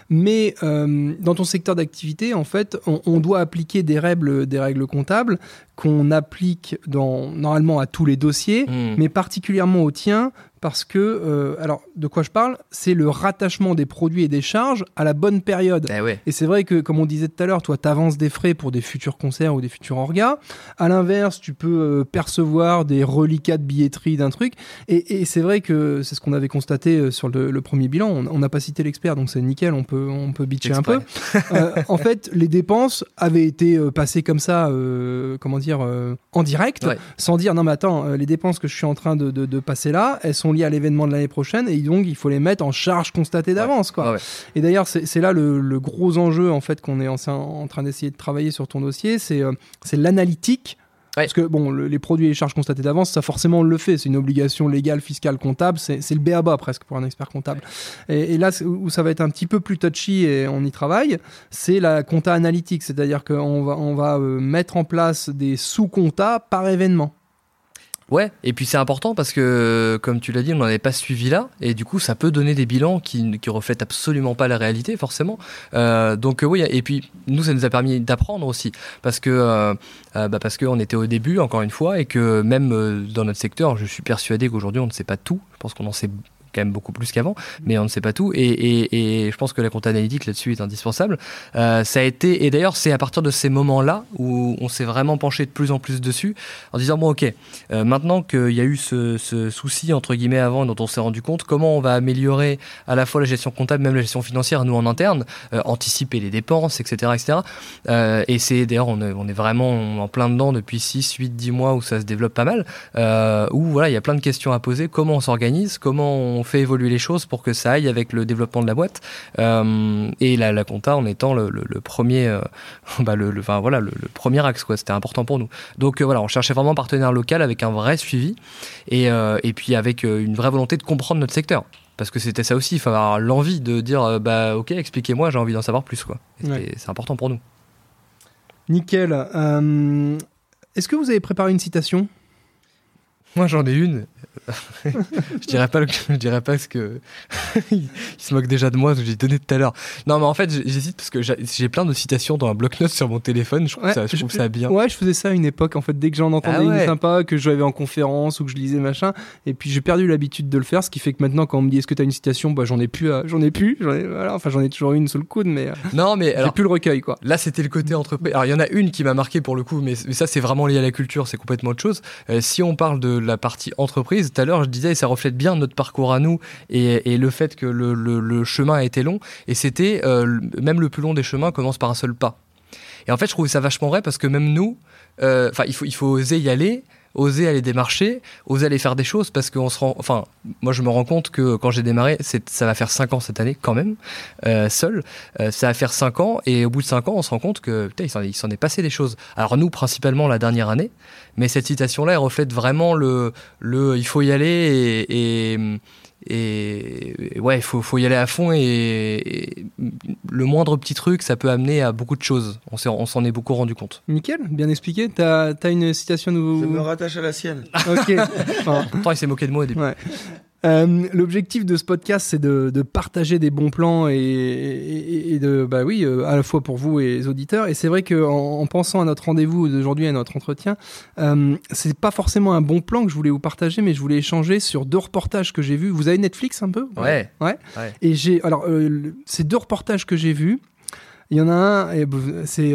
Mais dans ton secteur d'activité, en fait, on, on, doit appliquer des règles, des règles comptables qu'on applique dans, normalement à tous les dossiers, hmm. mais particulièrement au tien, parce que, euh, alors, de quoi je parle? C'est le rattachement des produits et des charges à la bonne période.
Eh
et c'est vrai que, comme on disait tout à l'heure, toi, tu avances des frais pour des futurs concerts ou des futurs orgas. À l'inverse, tu peux euh, percevoir des reliquats de billetterie d'un truc. Et, c'est vrai que c'est ce qu'on avait constaté euh, sur le, premier bilan. On n'a pas cité l'expert, donc c'est nickel, on peut, on peut bitcher un peu. en fait, les dépenses avaient été passées comme ça, comment dire, en direct, sans dire non, mais attends, les dépenses que je suis en train de, de passer là, elles sont à l'événement de l'année prochaine et donc il faut les mettre en charge constatée d'avance. quoi. Et d'ailleurs, c'est là le, gros enjeu en fait qu'on est en, en train d'essayer de travailler sur ton dossier, c'est euh, l'analytique. Parce que bon, les produits et les charges constatées d'avance, ça forcément on le fait. C'est une obligation légale, fiscale, comptable. C'est le BABA presque pour un expert comptable. Et, là où ça va être un petit peu plus touchy et on y travaille, c'est la compta analytique. C'est-à-dire qu'on va, on va euh, mettre en place des sous-comptas par événement.
Ouais, et puis c'est important parce que, comme tu l'as dit, on n'en avait pas suivi là, et du coup, ça peut donner des bilans qui, qui reflètent absolument pas la réalité, forcément. Euh, donc oui, et puis nous, ça nous a permis d'apprendre aussi, parce que euh, euh, bah parce qu'on était au début, encore une fois, et que même dans notre secteur, je suis persuadé qu'aujourd'hui, on ne sait pas tout. Je pense qu'on en sait quand même beaucoup plus qu'avant, mais on ne sait pas tout. Et, je pense que la compte analytique là-dessus est indispensable. Euh, ça a été, et d'ailleurs, c'est à partir de ces moments-là où on s'est vraiment penché de plus en plus dessus, en disant bon, ok, euh, maintenant qu'il y a eu ce, souci entre guillemets avant dont on s'est rendu compte, comment on va améliorer à la fois la gestion comptable, même la gestion financière, nous en interne, euh, anticiper les dépenses, etc., etc. et c'est d'ailleurs, on est, vraiment en plein dedans depuis 6, 8, 10 mois où ça se développe pas mal, où voilà, il y a plein de questions à poser. Comment on s'organise, comment on fait évoluer les choses pour que ça aille avec le développement de la boîte. Euh, et la, la, compta en étant le, premier, euh, *laughs* bah le, enfin, voilà, le, premier axe, quoi. C'était important pour nous. Donc euh, voilà, on cherchait vraiment un partenaire local avec un vrai suivi et, et puis avec une vraie volonté de comprendre notre secteur parce que c'était ça aussi, il faut avoir l'envie de dire bah ok expliquez-moi j'ai envie d'en savoir plus quoi. C'est important pour nous.
Nickel. Est-ce que vous avez préparé une citation? *laughs*
Moi j'en ai une. *laughs* je dirais pas, je dirais pas ce que *laughs* il se moque déjà de moi, ce que j'ai donné tout à l'heure. Non, mais en fait, j'hésite parce que j'ai plein de citations dans un bloc-notes sur mon téléphone. Je trouve, ça, je trouve ça bien.
Ouais, je faisais ça à une époque. En fait, dès que j'en entendais ah une sympa, que je en conférence ou que je lisais machin, et puis j'ai perdu l'habitude de le faire, ce qui fait que maintenant, quand on me dit est-ce que tu as une citation, bah j'en ai plus, j'en ai plus. voilà, enfin, j'en ai toujours une sous le coude, mais euh,
non, mais
j'ai plus le recueil, quoi.
Là, c'était le côté entreprise. Alors, il y en a une qui m'a marqué pour le coup, mais, ça, c'est vraiment lié à la culture, c'est complètement autre chose. Euh, si on parle de la partie entreprise, tout à l'heure, je disais, ça reflète bien notre parcours à nous et, le fait que le, chemin a été long. Et c'était, euh, même le plus long des chemins commence par un seul pas. Et en fait, je trouve ça vachement vrai parce que même nous, euh, enfin, il, faut, il faut oser y aller oser aller démarcher, oser aller faire des choses parce qu'on se rend. Enfin, moi je me rends compte que quand j'ai démarré, ça va faire 5 ans cette année quand même, euh, seul. ça va faire 5 ans et au bout de 5 ans, on se rend compte que putain, il s'en est passé des choses. Alors nous, principalement la dernière année, mais cette citation-là, elle reflète vraiment le, le il faut y aller et, et, ouais, il faut, faut, y aller à fond et, le moindre petit truc, ça peut amener à beaucoup de choses. On s'en est, beaucoup rendu compte.
Mickaël, bien expliqué. Tu as, une citation
nous. Je me rattache à la sienne.
ok. *laughs*
Enfin, il s'est moqué de moi au début.
Ouais. Euh, l'objectif de ce podcast, c'est de, partager des bons plans et, de, bah oui, euh, à la fois pour vous et les auditeurs. Et c'est vrai qu'en en, pensant à notre rendez-vous d'aujourd'hui, à notre entretien, euh, c'est pas forcément un bon plan que je voulais vous partager, mais je voulais échanger sur deux reportages que j'ai vus. Vous avez Netflix un peu?
Ouais.
ouais. Et j'ai, alors, ces deux reportages que j'ai vus, il y en a un, c'est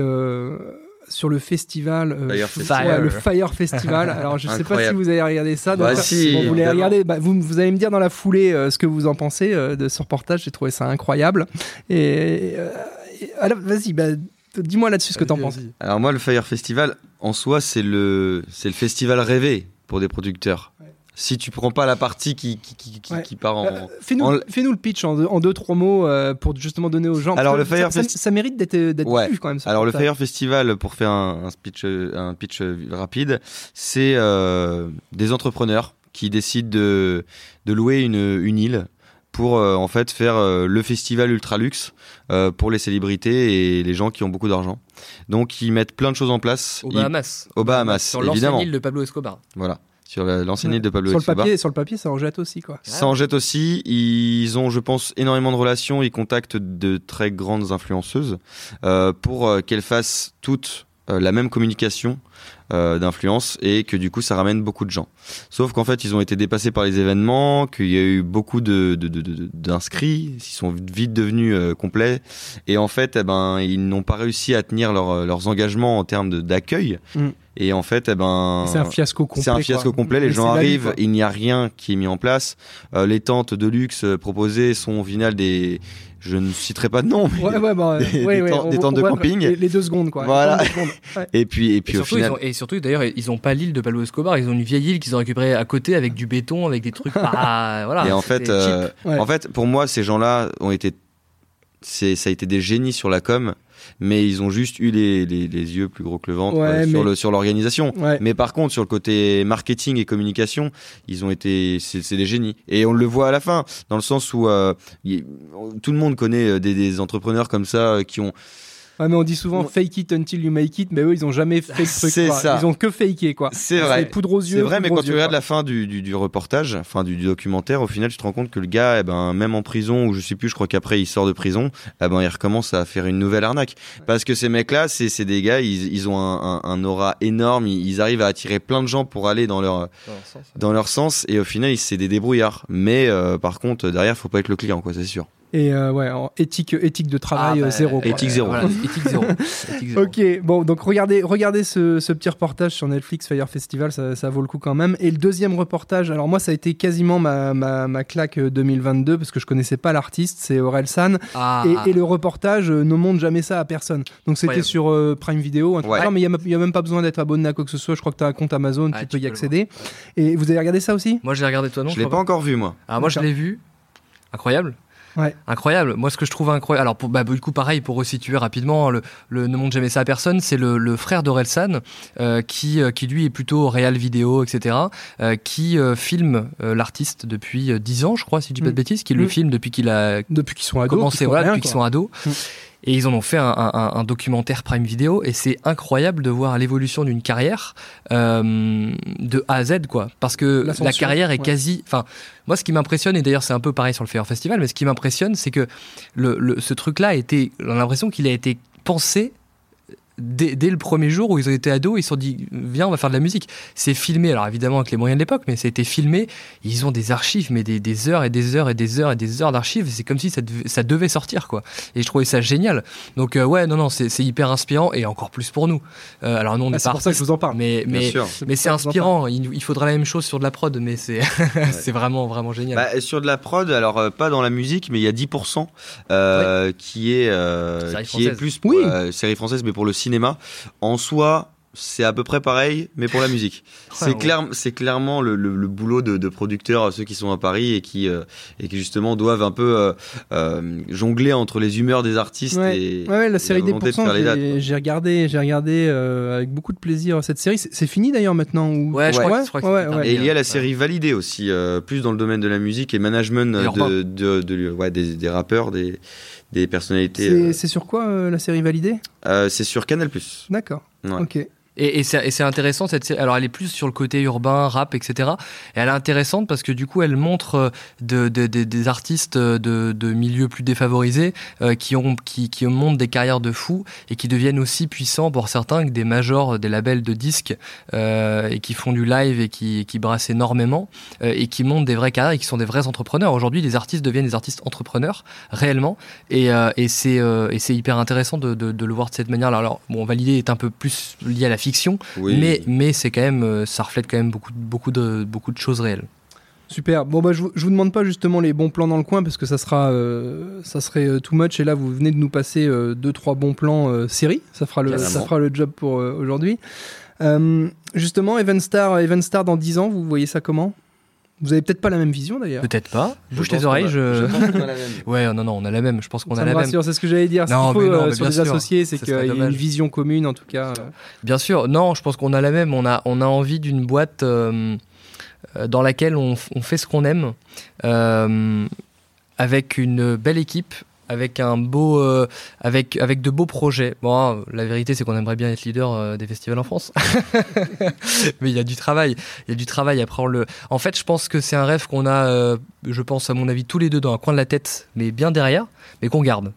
sur le festival,
euh, le
Fire Festival. *laughs* Alors je ne sais pas si vous avez regardé ça.
Bah, si,
vous, regarder, bah, vous, vous, allez me dire dans la foulée euh, ce que vous en pensez euh, de ce reportage. J'ai trouvé ça incroyable. Et, vas-y, bah, dis-moi là-dessus ce que tu en penses.
Alors moi, le Fire Festival, en soi, c'est le, c'est le festival rêvé pour des producteurs si tu prends pas la partie qui, qui, qui, qui part en. Euh,
fais-nous, fais-nous le pitch en deux, en deux trois mots euh, pour justement donner aux gens.
Alors le Fire
ça, ça, mérite d'être, d'être vu quand même.
Alors le Fire Festival, pour faire un, un, speech, un pitch rapide, c'est euh, des entrepreneurs qui décident de, de louer une, une île pour en fait faire le festival ultra luxe pour les célébrités et les gens qui ont beaucoup d'argent. Donc ils mettent plein de choses en place.
Au Bahamas.
Au Bahamas,
Sur
évidemment.
île de Pablo Escobar.
Voilà sur l'ancienne île de Pablo
sur Le papier, sur le papier, ça en jette aussi. Quoi.
Ça en jette aussi. Ils ont, je pense, énormément de relations. Ils contactent de très grandes influenceuses euh, pour euh, qu'elles fassent toutes euh, la même communication euh, d'influence et que du coup ça ramène beaucoup de gens. Sauf qu'en fait ils ont été dépassés par les événements, qu'il y a eu beaucoup de, d'inscrits, ils sont vite devenus euh, complets et en fait eh ben ils n'ont pas réussi à tenir leur, leurs engagements en termes d'accueil. Mm. Et en fait, eh ben,
c'est un fiasco complet.
C'est un fiasco complet. Les gens arrivent, il n'y a rien qui est mis en place. Euh, les tentes de luxe proposées sont au final des je ne citerai pas de nom, mais
ouais, ouais, bah, *laughs*
des, ouais, des, tentes, de camping.
Les, deux secondes, quoi.
Voilà. *laughs* et puis, et puis
et
au final.
et surtout, d'ailleurs, ils n'ont pas l'île de Palo Escobar, ils ont une vieille île qu'ils ont récupérée à côté avec du béton, avec des trucs. pas, *laughs* voilà.
Et en fait, euh, en fait, pour moi, ces gens-là ont été, c'est, ça a été des génies sur la com mais ils ont juste eu les, les, les yeux plus gros que le ventre euh, sur le sur l'organisation. Mais par contre, sur le côté marketing et communication, ils ont été c'est des génies et on le voit à la fin dans le sens où euh, tout le monde connaît euh, des, des entrepreneurs comme ça qui ont
Ouais, mais on dit souvent fake it until you make it, mais eux, ils ont jamais fait le truc. C'est ça. Ils ont que faké, quoi.
C'est vrai.
Poudre aux yeux.
C'est vrai, mais quand tu regardes la fin du, du, du reportage, enfin du, documentaire, au final, tu te rends compte que le gars, eh ben, même en prison, ou je sais plus, je crois qu'après il sort de prison, eh ben, il recommence à faire une nouvelle arnaque. Parce que ces mecs-là, c'est des gars, ils, ils ont un, un, un, aura énorme, ils, arrivent à attirer plein de gens pour aller dans leur, dans leur sens, et au final, c'est des débrouillards. Mais euh, par contre, derrière, faut pas être le client, quoi, c'est sûr.
Et euh, ouais, en éthique, éthique de travail ah, bah, zéro. *laughs*
Éthique zéro.
éthique zéro.
ok, bon, donc regardez, regardez ce, ce, petit reportage sur Netflix Fire Festival, ça, ça, vaut le coup quand même. Et le deuxième reportage, alors moi, ça a été quasiment ma, ma, ma claque 2022 parce que je connaissais pas l'artiste, c'est Aurel San. Ah. Et, et, le reportage euh, ne montre jamais ça à personne. Donc c'était sur euh, Prime Video, Non, mais il n'y a, a, même pas besoin d'être abonné à quoi que ce soit. Je crois que tu as un compte Amazon, tu peux y accéder. Et vous avez regardé ça aussi?
Moi, j'ai regardé, toi non
Je l'ai pas encore vu, moi.
Ah, moi, je l'ai vu. Incroyable. Incroyable. Moi, ce que je trouve incroyable, alors pour, bah, du coup, pareil, pour resituer rapidement, le, le Ne montre jamais ça à personne, c'est le, le, frère d'Orelsan, euh, qui, euh, qui lui est plutôt réal vidéo, etc., euh, qui euh, filme l'artiste depuis 10 ans, je crois, si je dis pas de mm. bêtises, qui le mm. filme depuis qu'il a
depuis qu'ils sont ados,
commencé, voilà, depuis qu'ils sont ados. Mm. Et ils en ont fait un, un, un documentaire Prime Video et c'est incroyable de voir l'évolution d'une carrière euh, de A à Z quoi. Parce que la carrière est quasi. Enfin, moi ce qui m'impressionne et d'ailleurs c'est un peu pareil sur le Fire Festival, mais ce qui m'impressionne c'est que le, le, ce truc-là a été, on a l'impression qu'il a été pensé dès, le premier jour où ils ont été ados, ils se sont dit viens, on va faire de la musique. C'est filmé, alors évidemment avec les moyens de l'époque, mais ça a été filmé. Ils ont des archives, mais des, heures et des heures et des heures et des heures d'archives. C'est comme si ça devait, ça devait, sortir, quoi. Et je trouvais ça génial. Donc euh, ouais, non, non, c'est hyper inspirant et encore plus pour nous. Euh, alors nous, on
ah, C'est pour ça que je vous en parle.
Mais, mais, mais c'est inspirant. Il, il, faudra la même chose sur de la prod, mais c'est *laughs* c'est vraiment, vraiment génial.
Bah, sur de la prod, alors euh, pas dans la musique, mais il y a 10% qui est qui est plus pour, série française, mais pour le cinéma. En soi, c'est à peu près pareil, mais pour la musique. c'est clair, c'est clairement le, le, boulot de, de, producteurs, ceux qui sont à Paris et qui euh, et qui justement doivent un peu euh, euh, jongler entre les humeurs des artistes
ouais.
et
ouais, la série des pourcents. J'ai regardé, j'ai regardé avec beaucoup de plaisir cette série. C'est fini d'ailleurs maintenant ou
Ouais, je crois,
que, Et il y a la série validée aussi, plus dans le domaine de la musique et management de, de, de, ouais, des, des rappeurs, des des personnalités.
C'est sur quoi la série validée?
C'est sur Canal+.
D'accord. Ok.
Et, c'est intéressant. Alors elle est plus sur le côté urbain, rap, etc. Et elle est intéressante parce que du coup elle montre euh, de, de, des artistes de, de, milieux plus défavorisés euh, qui ont qui, montent des carrières de fous et qui deviennent aussi puissants pour certains que des majors, des labels de disques euh, et qui font du live et qui, brassent énormément euh, et qui montent des vraies carrières et qui sont des vrais entrepreneurs. Aujourd'hui, les artistes deviennent des artistes entrepreneurs réellement et, euh, c'est hyper intéressant de, le voir de cette manière. Alors, alors bon, Validé est un peu plus lié à la fiction mais, mais c'est quand même, euh, ça reflète quand même beaucoup, beaucoup, de, beaucoup de choses réelles.
Super. Bon bah je, je vous demande pas justement les bons plans dans le coin parce que ça sera euh, ça serait euh, too much et là vous venez de nous passer deux trois bons plans série. Ça fera le ça fera le job pour aujourd'hui. justement Evanstar Star dans 10 ans vous voyez ça comment? Vous avez peut-être pas la même vision d'ailleurs.
Peut-être pas. Bouge tes oreilles. Je. *laughs* ouais, non, non, on a la même. Je pense qu'on a la même.
C'est ce que j'allais dire. Non, faut, euh, sur les associés, c'est qu'il y a une vision commune en tout cas. Euh.
Bien sûr. Non, je pense qu'on a la même. On a, on a envie d'une boîte euh, dans laquelle on, on fait ce qu'on aime, avec une belle équipe, avec un beau, euh, avec avec de beaux projets. Bon, la vérité c'est qu'on aimerait bien être leader euh, des festivals en France, *laughs* mais il y a du travail, il y a du travail. Après, le, en fait, je pense que c'est un rêve qu'on a, euh, je pense à mon avis tous les deux dans un coin de la tête, mais bien derrière, mais qu'on garde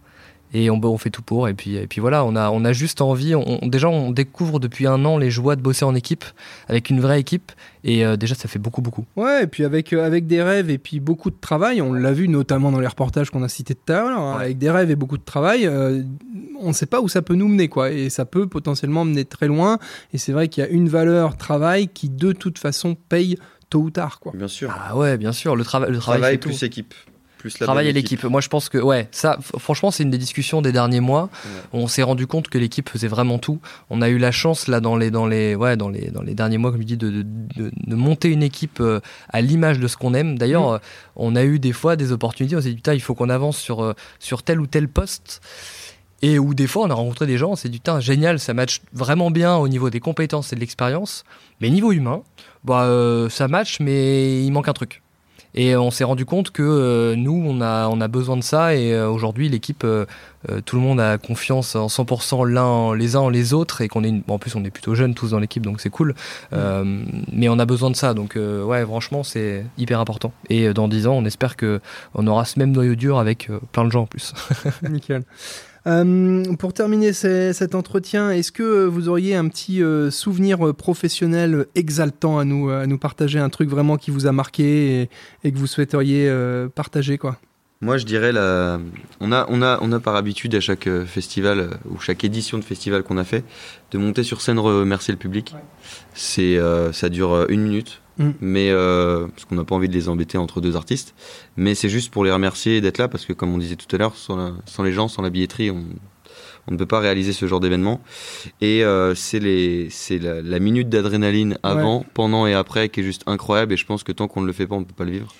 et on, on, fait tout pour et puis et puis voilà on a on a juste envie on, déjà on découvre depuis un an les joies de bosser en équipe avec une vraie équipe et euh, déjà ça fait beaucoup beaucoup.
Ouais et puis avec euh, avec des rêves et puis beaucoup de travail on l'a vu notamment dans les reportages qu'on a cités tout à l'heure hein, avec des rêves et beaucoup de travail euh, on ne sait pas où ça peut nous mener quoi et ça peut potentiellement mener très loin et c'est vrai qu'il y a une valeur travail qui de toute façon paye tôt ou tard quoi.
Bien sûr.
Ah ouais bien sûr le, travail le travail,
travail plus équipe
plus Travail à l'équipe. Moi, je pense que, ouais, ça, franchement, c'est une des discussions des derniers mois. On s'est rendu compte que l'équipe faisait vraiment tout. On a eu la chance, là, dans les, dans les, ouais, dans les, dans les derniers mois, comme je dis, de, de, de, monter une équipe euh, à l'image de ce qu'on aime. D'ailleurs, mm. euh, on a eu des fois des opportunités. On s'est dit, putain, il faut qu'on avance sur, euh, sur tel ou tel poste. Et où des fois, on a rencontré des gens, on s'est dit, putain, génial, ça match vraiment bien au niveau des compétences et de l'expérience. Mais niveau humain, bah, ça match, mais il manque un truc. Et on s'est rendu compte que euh, nous, on a, on a besoin de ça. Et euh, aujourd'hui, l'équipe, euh, tout le monde a confiance en 100% l'un les uns en les autres. Et qu'on est, en plus, on est plutôt jeunes tous dans l'équipe, donc c'est cool. mais on a besoin de ça. Donc, ouais, franchement, c'est hyper important. Et dans 10 ans, on espère qu'on aura ce même noyau dur avec plein de gens en plus. *laughs*
Nickel. Euh, pour terminer cet entretien, est-ce que vous auriez un petit euh, souvenir euh, professionnel exaltant à nous, à nous partager, un truc vraiment qui vous a marqué et, que vous souhaiteriez partager quoi?
Moi, je dirais, la... on, a, on, a, on a par habitude à chaque festival ou chaque édition de festival qu'on a fait de monter sur scène remercier le public. C'est, ça dure une minute. Mm. Mais euh, parce qu'on n'a pas envie de les embêter entre deux artistes, mais c'est juste pour les remercier d'être là parce que comme on disait tout à l'heure, sans, sans, les gens, sans la billetterie, on, on ne peut pas réaliser ce genre d'événement. Et euh, c'est la, minute d'adrénaline avant, pendant et après qui est juste incroyable. Et je pense que tant qu'on ne le fait pas, on ne peut pas le vivre.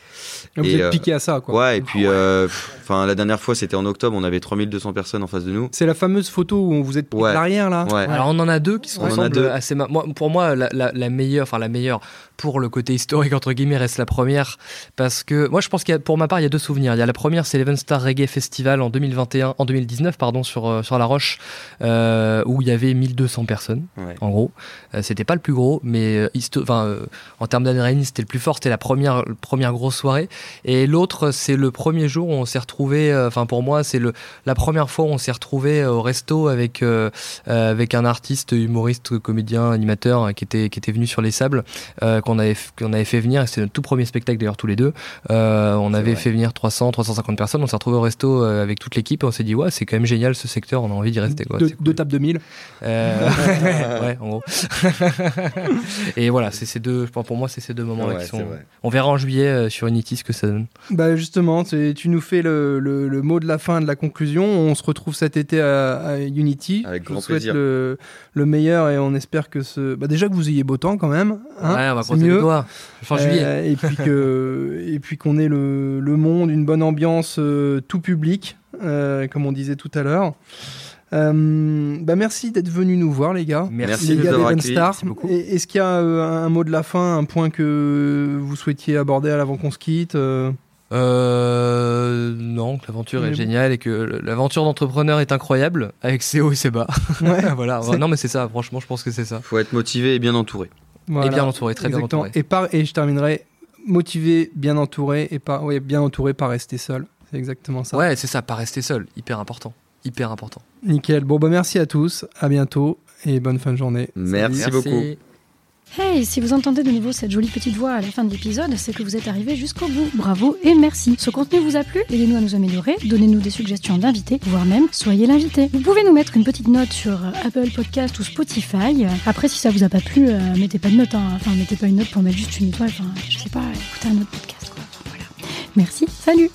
Vous êtes euh, piqué à ça, quoi.
Ouais, et puis, euh, enfin, la dernière fois, c'était en octobre, on avait 3200 personnes en face de nous.
C'est la fameuse photo où on vous êtes ouais. l'arrière, là.
Ouais.
Alors, on en a deux qui sont ressemblent assez. Moi, pour moi, la, la, la meilleure, enfin, la meilleure pour le côté historique, entre guillemets, reste la première. Parce que, moi, je pense qu'il y a, pour ma part, il y a deux souvenirs. Il y a la première, c'est l'Event Star Reggae Festival en 2021, en 2019, pardon, sur, euh, sur La Roche, euh, où il y avait 1200 personnes, en gros. Euh, c'était pas le plus gros, mais enfin, en termes d'adrénaline, c'était le plus fort. C'était la première, première grosse soirée. Et l'autre, c'est le premier jour où on s'est retrouvé, euh, enfin pour moi, c'est la première fois où on s'est retrouvé au resto avec euh, euh, avec un artiste, humoriste, comédien, animateur qui était qui était venu sur les sables, qu'on avait qu'on avait fait venir. C'était notre tout premier spectacle d'ailleurs tous les deux. on avait fait venir 300, 350 personnes. On s'est retrouvé au resto avec toute l'équipe et on s'est dit ouais, c'est quand même génial ce secteur. On a envie d'y rester. Quoi.
Deux, cool. tables 2000.
Euh, *laughs* ouais, en gros. *laughs* et voilà, c'est ces deux, pour moi, c'est ces deux moments-là qui sont. On verra en juillet euh, sur Unity ce que ça donne.
Bah justement, tu nous fais le, le, mot de la fin de la conclusion. On se retrouve cet été à, Unity.
Avec
grand
plaisir.
Le, le, meilleur et on espère que ce. Bah, déjà que vous ayez beau temps quand même. Hein,
ouais, on va croiser mieux. doigts. Fin juillet.
Euh, et puis que *laughs* et puis qu'on ait le, le monde, une bonne ambiance, tout public, comme on disait tout à l'heure. Euh, bah merci d'être venu nous voir, les gars.
Merci,
les
gars
Star. Est-ce qu'il y a euh, un mot de la fin, un point que vous souhaitiez aborder avant qu'on se quitte
euh... non, l'aventure est géniale et que l'aventure d'entrepreneur est incroyable avec ses hauts et ses bas. *laughs* voilà. Non, mais c'est ça. Franchement, je pense que c'est ça.
Faut être motivé et bien entouré.
Et bien entouré, très bien entouré.
Et, par, et je terminerai motivé, bien entouré et pas, ouais, bien entouré, pas rester seul. C'est exactement ça.
Ouais, c'est ça, pas rester seul. Hyper important hyper important.
Nickel. Bon, bah merci à tous. À bientôt et bonne fin de journée.
Merci, beaucoup.
Hey, si vous entendez de nouveau cette jolie petite voix à la fin de l'épisode, c'est que vous êtes arrivé jusqu'au bout. Bravo et merci. Ce contenu vous a plu? Aidez-nous à nous améliorer, donnez-nous des suggestions d'invités, voire même soyez l'invité. Vous pouvez nous mettre une petite note sur Apple Podcast ou Spotify. Après, si ça vous a pas plu, euh, mettez pas de note. Hein. Enfin, mettez pas une note pour mettre juste une étoile. Enfin, je sais pas, écoutez un autre podcast. Quoi. voilà. Merci. Salut.